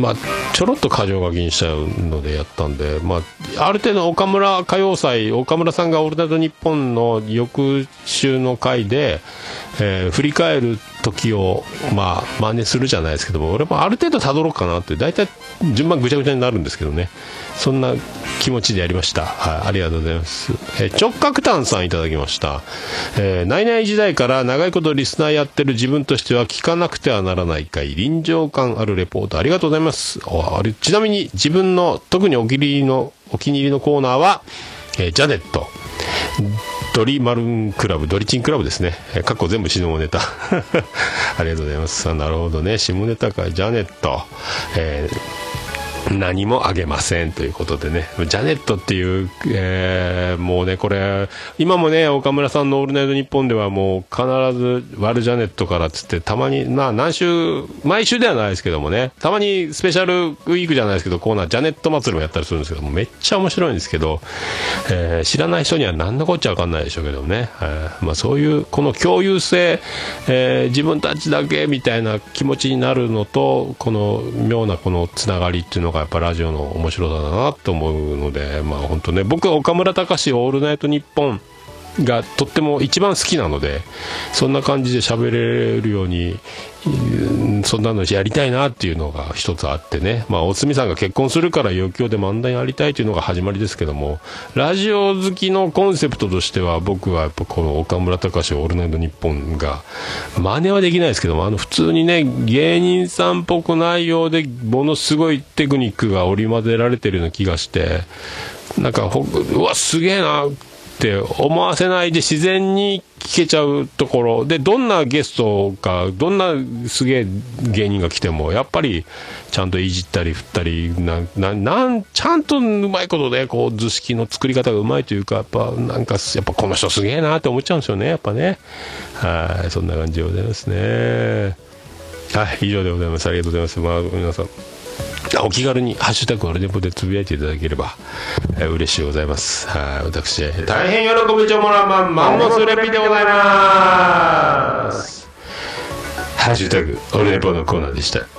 [SPEAKER 3] まあ、ちょろっと箇条書きにしたのでやったんで、まあ、ある程度岡村歌謡祭岡村さんが「オールナイトニッポン」の翌週の回で、えー振り返る時をまあ真似するじゃないですけども俺もある程度たどろうかなって大体順番ぐちゃぐちゃになるんですけどねそんな気持ちでやりました、はい、ありがとうございます、えー直角炭さんいただきました、えー、ナイナイ時代から長いことリスナーやってる自分としては聞かなくてはならない回臨場感あるレポートありがとうございますあれちなみに自分の特にお気に入りのお気に入りのコーナーは、えージャネットドリマルンクラブ、ドリチンクラブですね。えー、過去全部下ネタ。ありがとうございます。なるほどね。下ネタか、ジャネット。えー何もあげませんということでね、ジャネットっていう、えーもうね、これ、今もね、岡村さんのオールナイトニッポンではもう必ず、ワルジャネットからっつって、たまに、まあ何週、毎週ではないですけどもね、たまにスペシャルウィークじゃないですけど、コーナー、ジャネット祭りもやったりするんですけど、めっちゃ面白いんですけど、えー知らない人には何のこっちゃわかんないでしょうけどね、えーまあそういう、この共有性、えー自分たちだけみたいな気持ちになるのと、この妙なこのつながりっていうのがやっぱラジオの面白さだなと思うので、まあ本当ね、僕は岡村隆史オールナイトニッポンがとっても一番好きなのでそんな感じで喋れるようにそんなのやりたいなっていうのが一つあってね、まあ、おつみさんが結婚するから余興で漫談やりたいというのが始まりですけどもラジオ好きのコンセプトとしては僕はやっぱこの岡村隆史オールナイトニッポンが真似はできないですけどもあの普通にね芸人さんっぽくないようでものすごいテクニックが織り交ぜられてるような気がしてなんかほうわすげえなって思わせないで自然に聞けちゃうところ。でどんなゲストかどんなすげえ芸人が来てもやっぱりちゃんといじったり振ったりななんちゃんとうまいことでこう図式の作り方がうまいというかやっぱなんかやっぱこの人すげえなって思っちゃうんですよねやっぱね。はいそんな感じでございますね。はい以上でございます。ありがとうございます。まあ皆さん。お気軽に「ハッシュタグオルネポ」でつぶやいていただければ、えー嬉しいございます。はい、私、大変喜びちょもらまん、マンモスレピでございます。ハッシュタグオルネポのコーナーでした。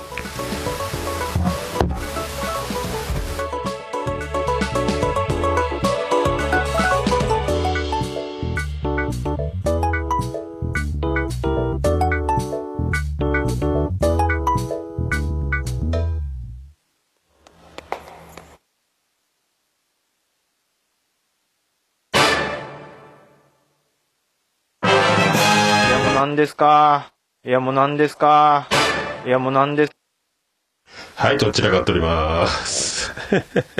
[SPEAKER 6] ですか？いやもう何ですか？いやもう何です。
[SPEAKER 3] はい、どちらかっております。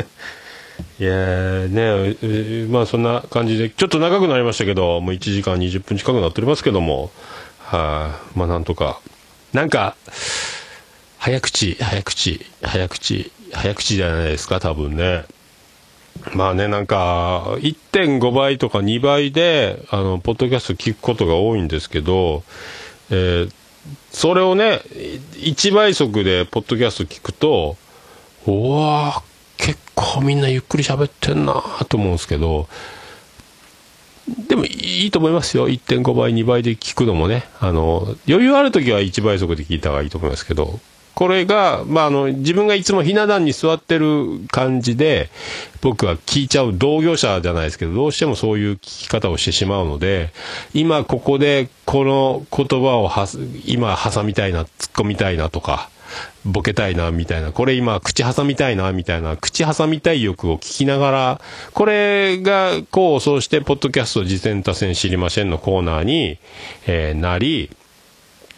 [SPEAKER 3] いやーねまあそんな感じで、ちょっと長くなりましたけど、もう1時間20分近くなっておりますけども、はい、まあなんとか、なんか、早口、早口、早口、早口じゃないですか、多分ね。まあね、なんか、1.5倍とか2倍で、あの、ポッドキャスト聞くことが多いんですけど、えーそれをね、1倍速でポッドキャスト聞くと、うわ結構みんなゆっくり喋ってんなと思うんですけど、でもいいと思いますよ。1.5倍、2倍で聞くのもね。あの、余裕あるときは1倍速で聞いた方がいいと思いますけど、これが、まあ、あの、自分がいつもひな壇に座ってる感じで、僕は聞いちゃう同業者じゃないですけど、どうしてもそういう聞き方をしてしまうので、今ここでこの言葉をは今挟みたいな、突っ込みたいなとか、ボケたいな、みたいな。これ今、口挟みたいな、みたいな。口挟みたい欲を聞きながら、これが、こう、そうして、ポッドキャスト、実践多戦知りませんのコーナーに、えーなり、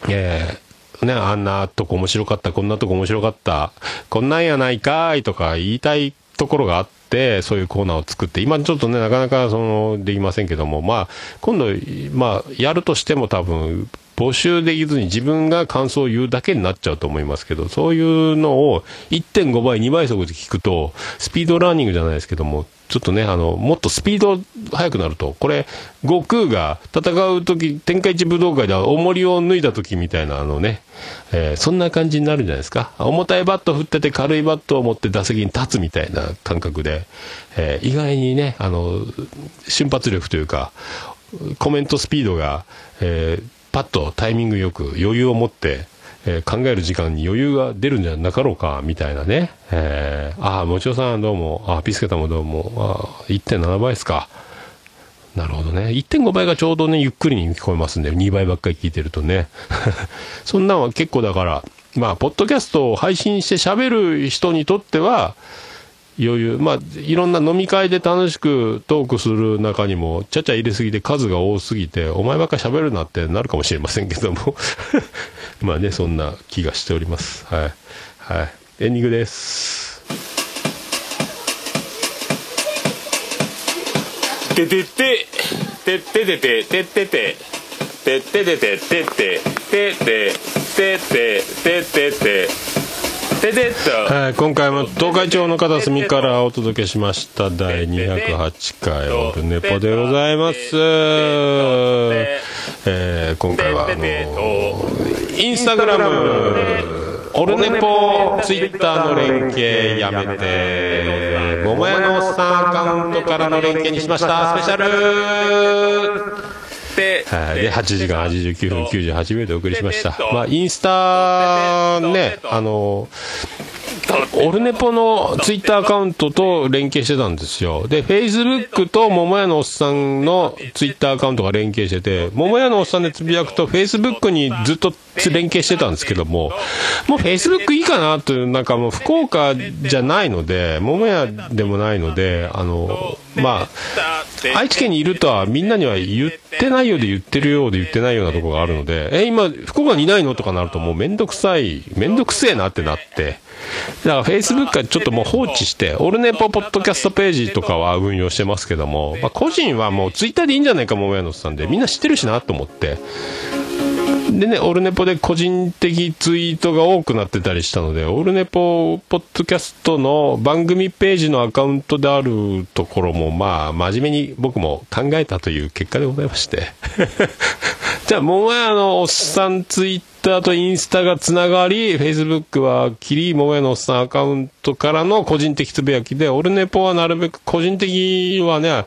[SPEAKER 3] えーね、あんなとこ面白かった、こんなとこ面白かった、こんなんやないかいとか言いたいところがあって、そういうコーナーを作って、今ちょっとね、なかなかその、できませんけども、まあ、今度、まあ、やるとしても多分、募集できずに自分が感想を言うだけになっちゃうと思いますけど、そういうのを1.5倍、2倍速で聞くと、スピードラーニングじゃないですけども、ちょっとね、あの、もっとスピード速くなると、これ、悟空が戦う時、天下一武道会では重りを脱いだ時みたいな、あのね、えーそんな感じになるんじゃないですか。重たいバット振ってて軽いバットを持って打席に立つみたいな感覚で、えー意外にね、あの、瞬発力というか、コメントスピードが、えーパッとタイミングよく余裕を持って、えー考える時間に余裕が出るんじゃなかろうか、みたいなね。えーああ、もちおさんどうも、あーピスケタもどうも、あー1.7倍ですか。なるほどね。1.5倍がちょうどね、ゆっくりに聞こえますんで、2倍ばっかり聞いてるとね。そんなんは結構だから、まあ、ポッドキャストを配信して喋る人にとっては、余裕、まあ、いろんな飲み会で楽しくトークする中にも、ちゃちゃ入れすぎて数が多すぎて、お前ばっかり喋るなってなるかもしれませんけども。まあね、そんな気がしております。はい。はい。エンディングです。ててて、てっててて、てってて、てっててて、てって、てって、てって、てて、てて、ててっと。はい、今回も東海町の片隅からお届けしました第208回オルネポでございます。えー今回はあのインスタグラム、オルネポ、ツイッターの連携やめて、桃屋のおっさんアカウントからの連携にしました。スペシャル、で8時間89分98秒でお送りしました。まあ、インスタね、あの、オルネポのツイッターアカウントと連携してたんですよ。で、フェイスブックと桃屋のおっさんのツイッターアカウントが連携してて、桃屋のおっさんでつぶやくと、フェイスブックにずっと連携してたんですけども、もうフェイスブックいいかなという、なんかもう福岡じゃないので、桃屋でもないので、あの、まあ、愛知県にいるとはみんなには言ってないようで言ってるようで言ってないようなところがあるので、え、今、福岡にいないのとかなるともうめんどくさい、めんどくせえなってなって、だからフェイスブックはちょっともう放置して、オルネポポッドキャストページとかは運用してますけども、まあ、個人はもうツイッターでいいんじゃないか、桃屋のさんで、みんな知ってるしなと思って、でね、オルネポで個人的ツイートが多くなってたりしたので、オルネポポッドキャストの番組ページのアカウントであるところも、まあ、真面目に僕も考えたという結果でございまして。じゃあ、もうあの、おっさんツイッターとインスタがつながり、フェイスブックはキリモエのおっさんアカウントからの個人的つぶやきで、オルネポはなるべく個人的はね、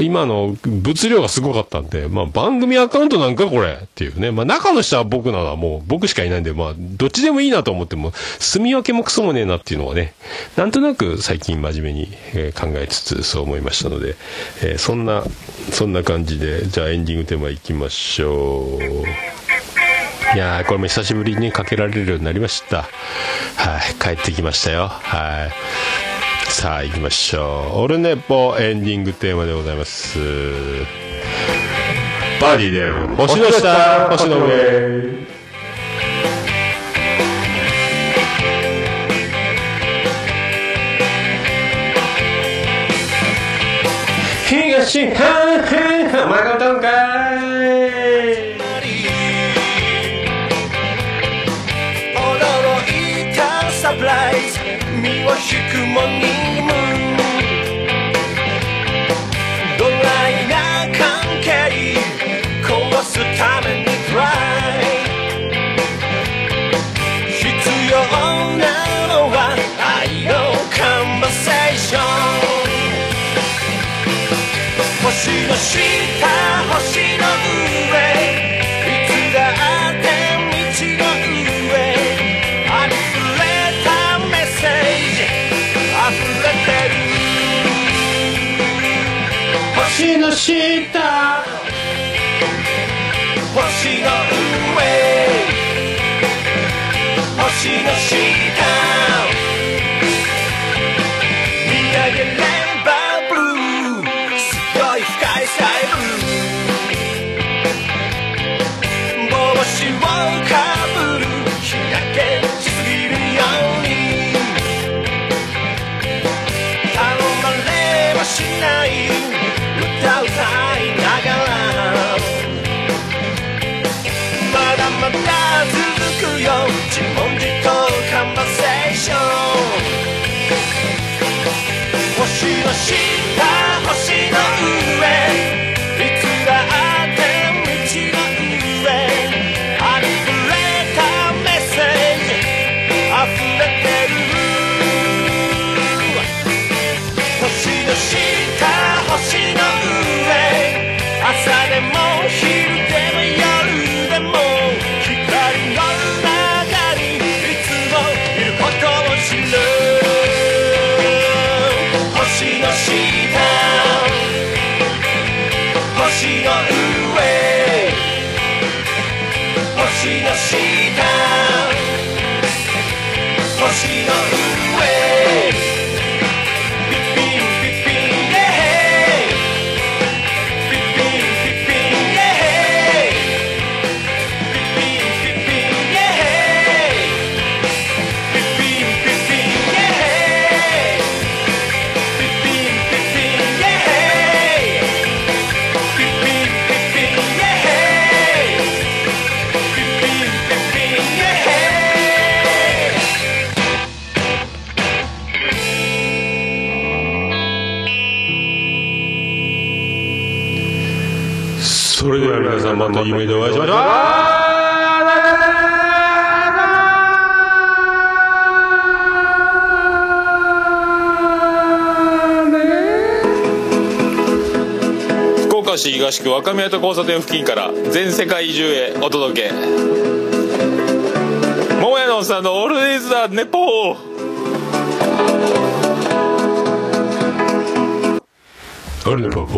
[SPEAKER 3] 今の物量がすごかったんで、まあ番組アカウントなんかこれっていうね。まあ中の人は僕ならもう僕しかいないんで、まあどっちでもいいなと思っても、住み分けもクソもねえなっていうのはね、なんとなく最近真面目に、え考えつつそう思いましたので、えーそんな、そんな感じで、じゃあエンディングテーマいきましょう。いやー、これも久しぶりにかけられるようになりました。はい、帰ってきましたよ。はい。さあ、行きましょう。オルネポエンディングテーマでございます。バディで、星の下、星の上。東半辺浜が歌うんか
[SPEAKER 7] の下星の上いつだって道の上あふれたメッセージ溢れてる
[SPEAKER 3] 星の下
[SPEAKER 7] 星の上星の下星
[SPEAKER 3] は皆さんまた夢でお会いしましょう。
[SPEAKER 8] 福岡市東区若宮と交差点付近から全世界中へお届け桃屋のおっさんのオールディーズ・ザ・ネポー
[SPEAKER 3] あれのパパ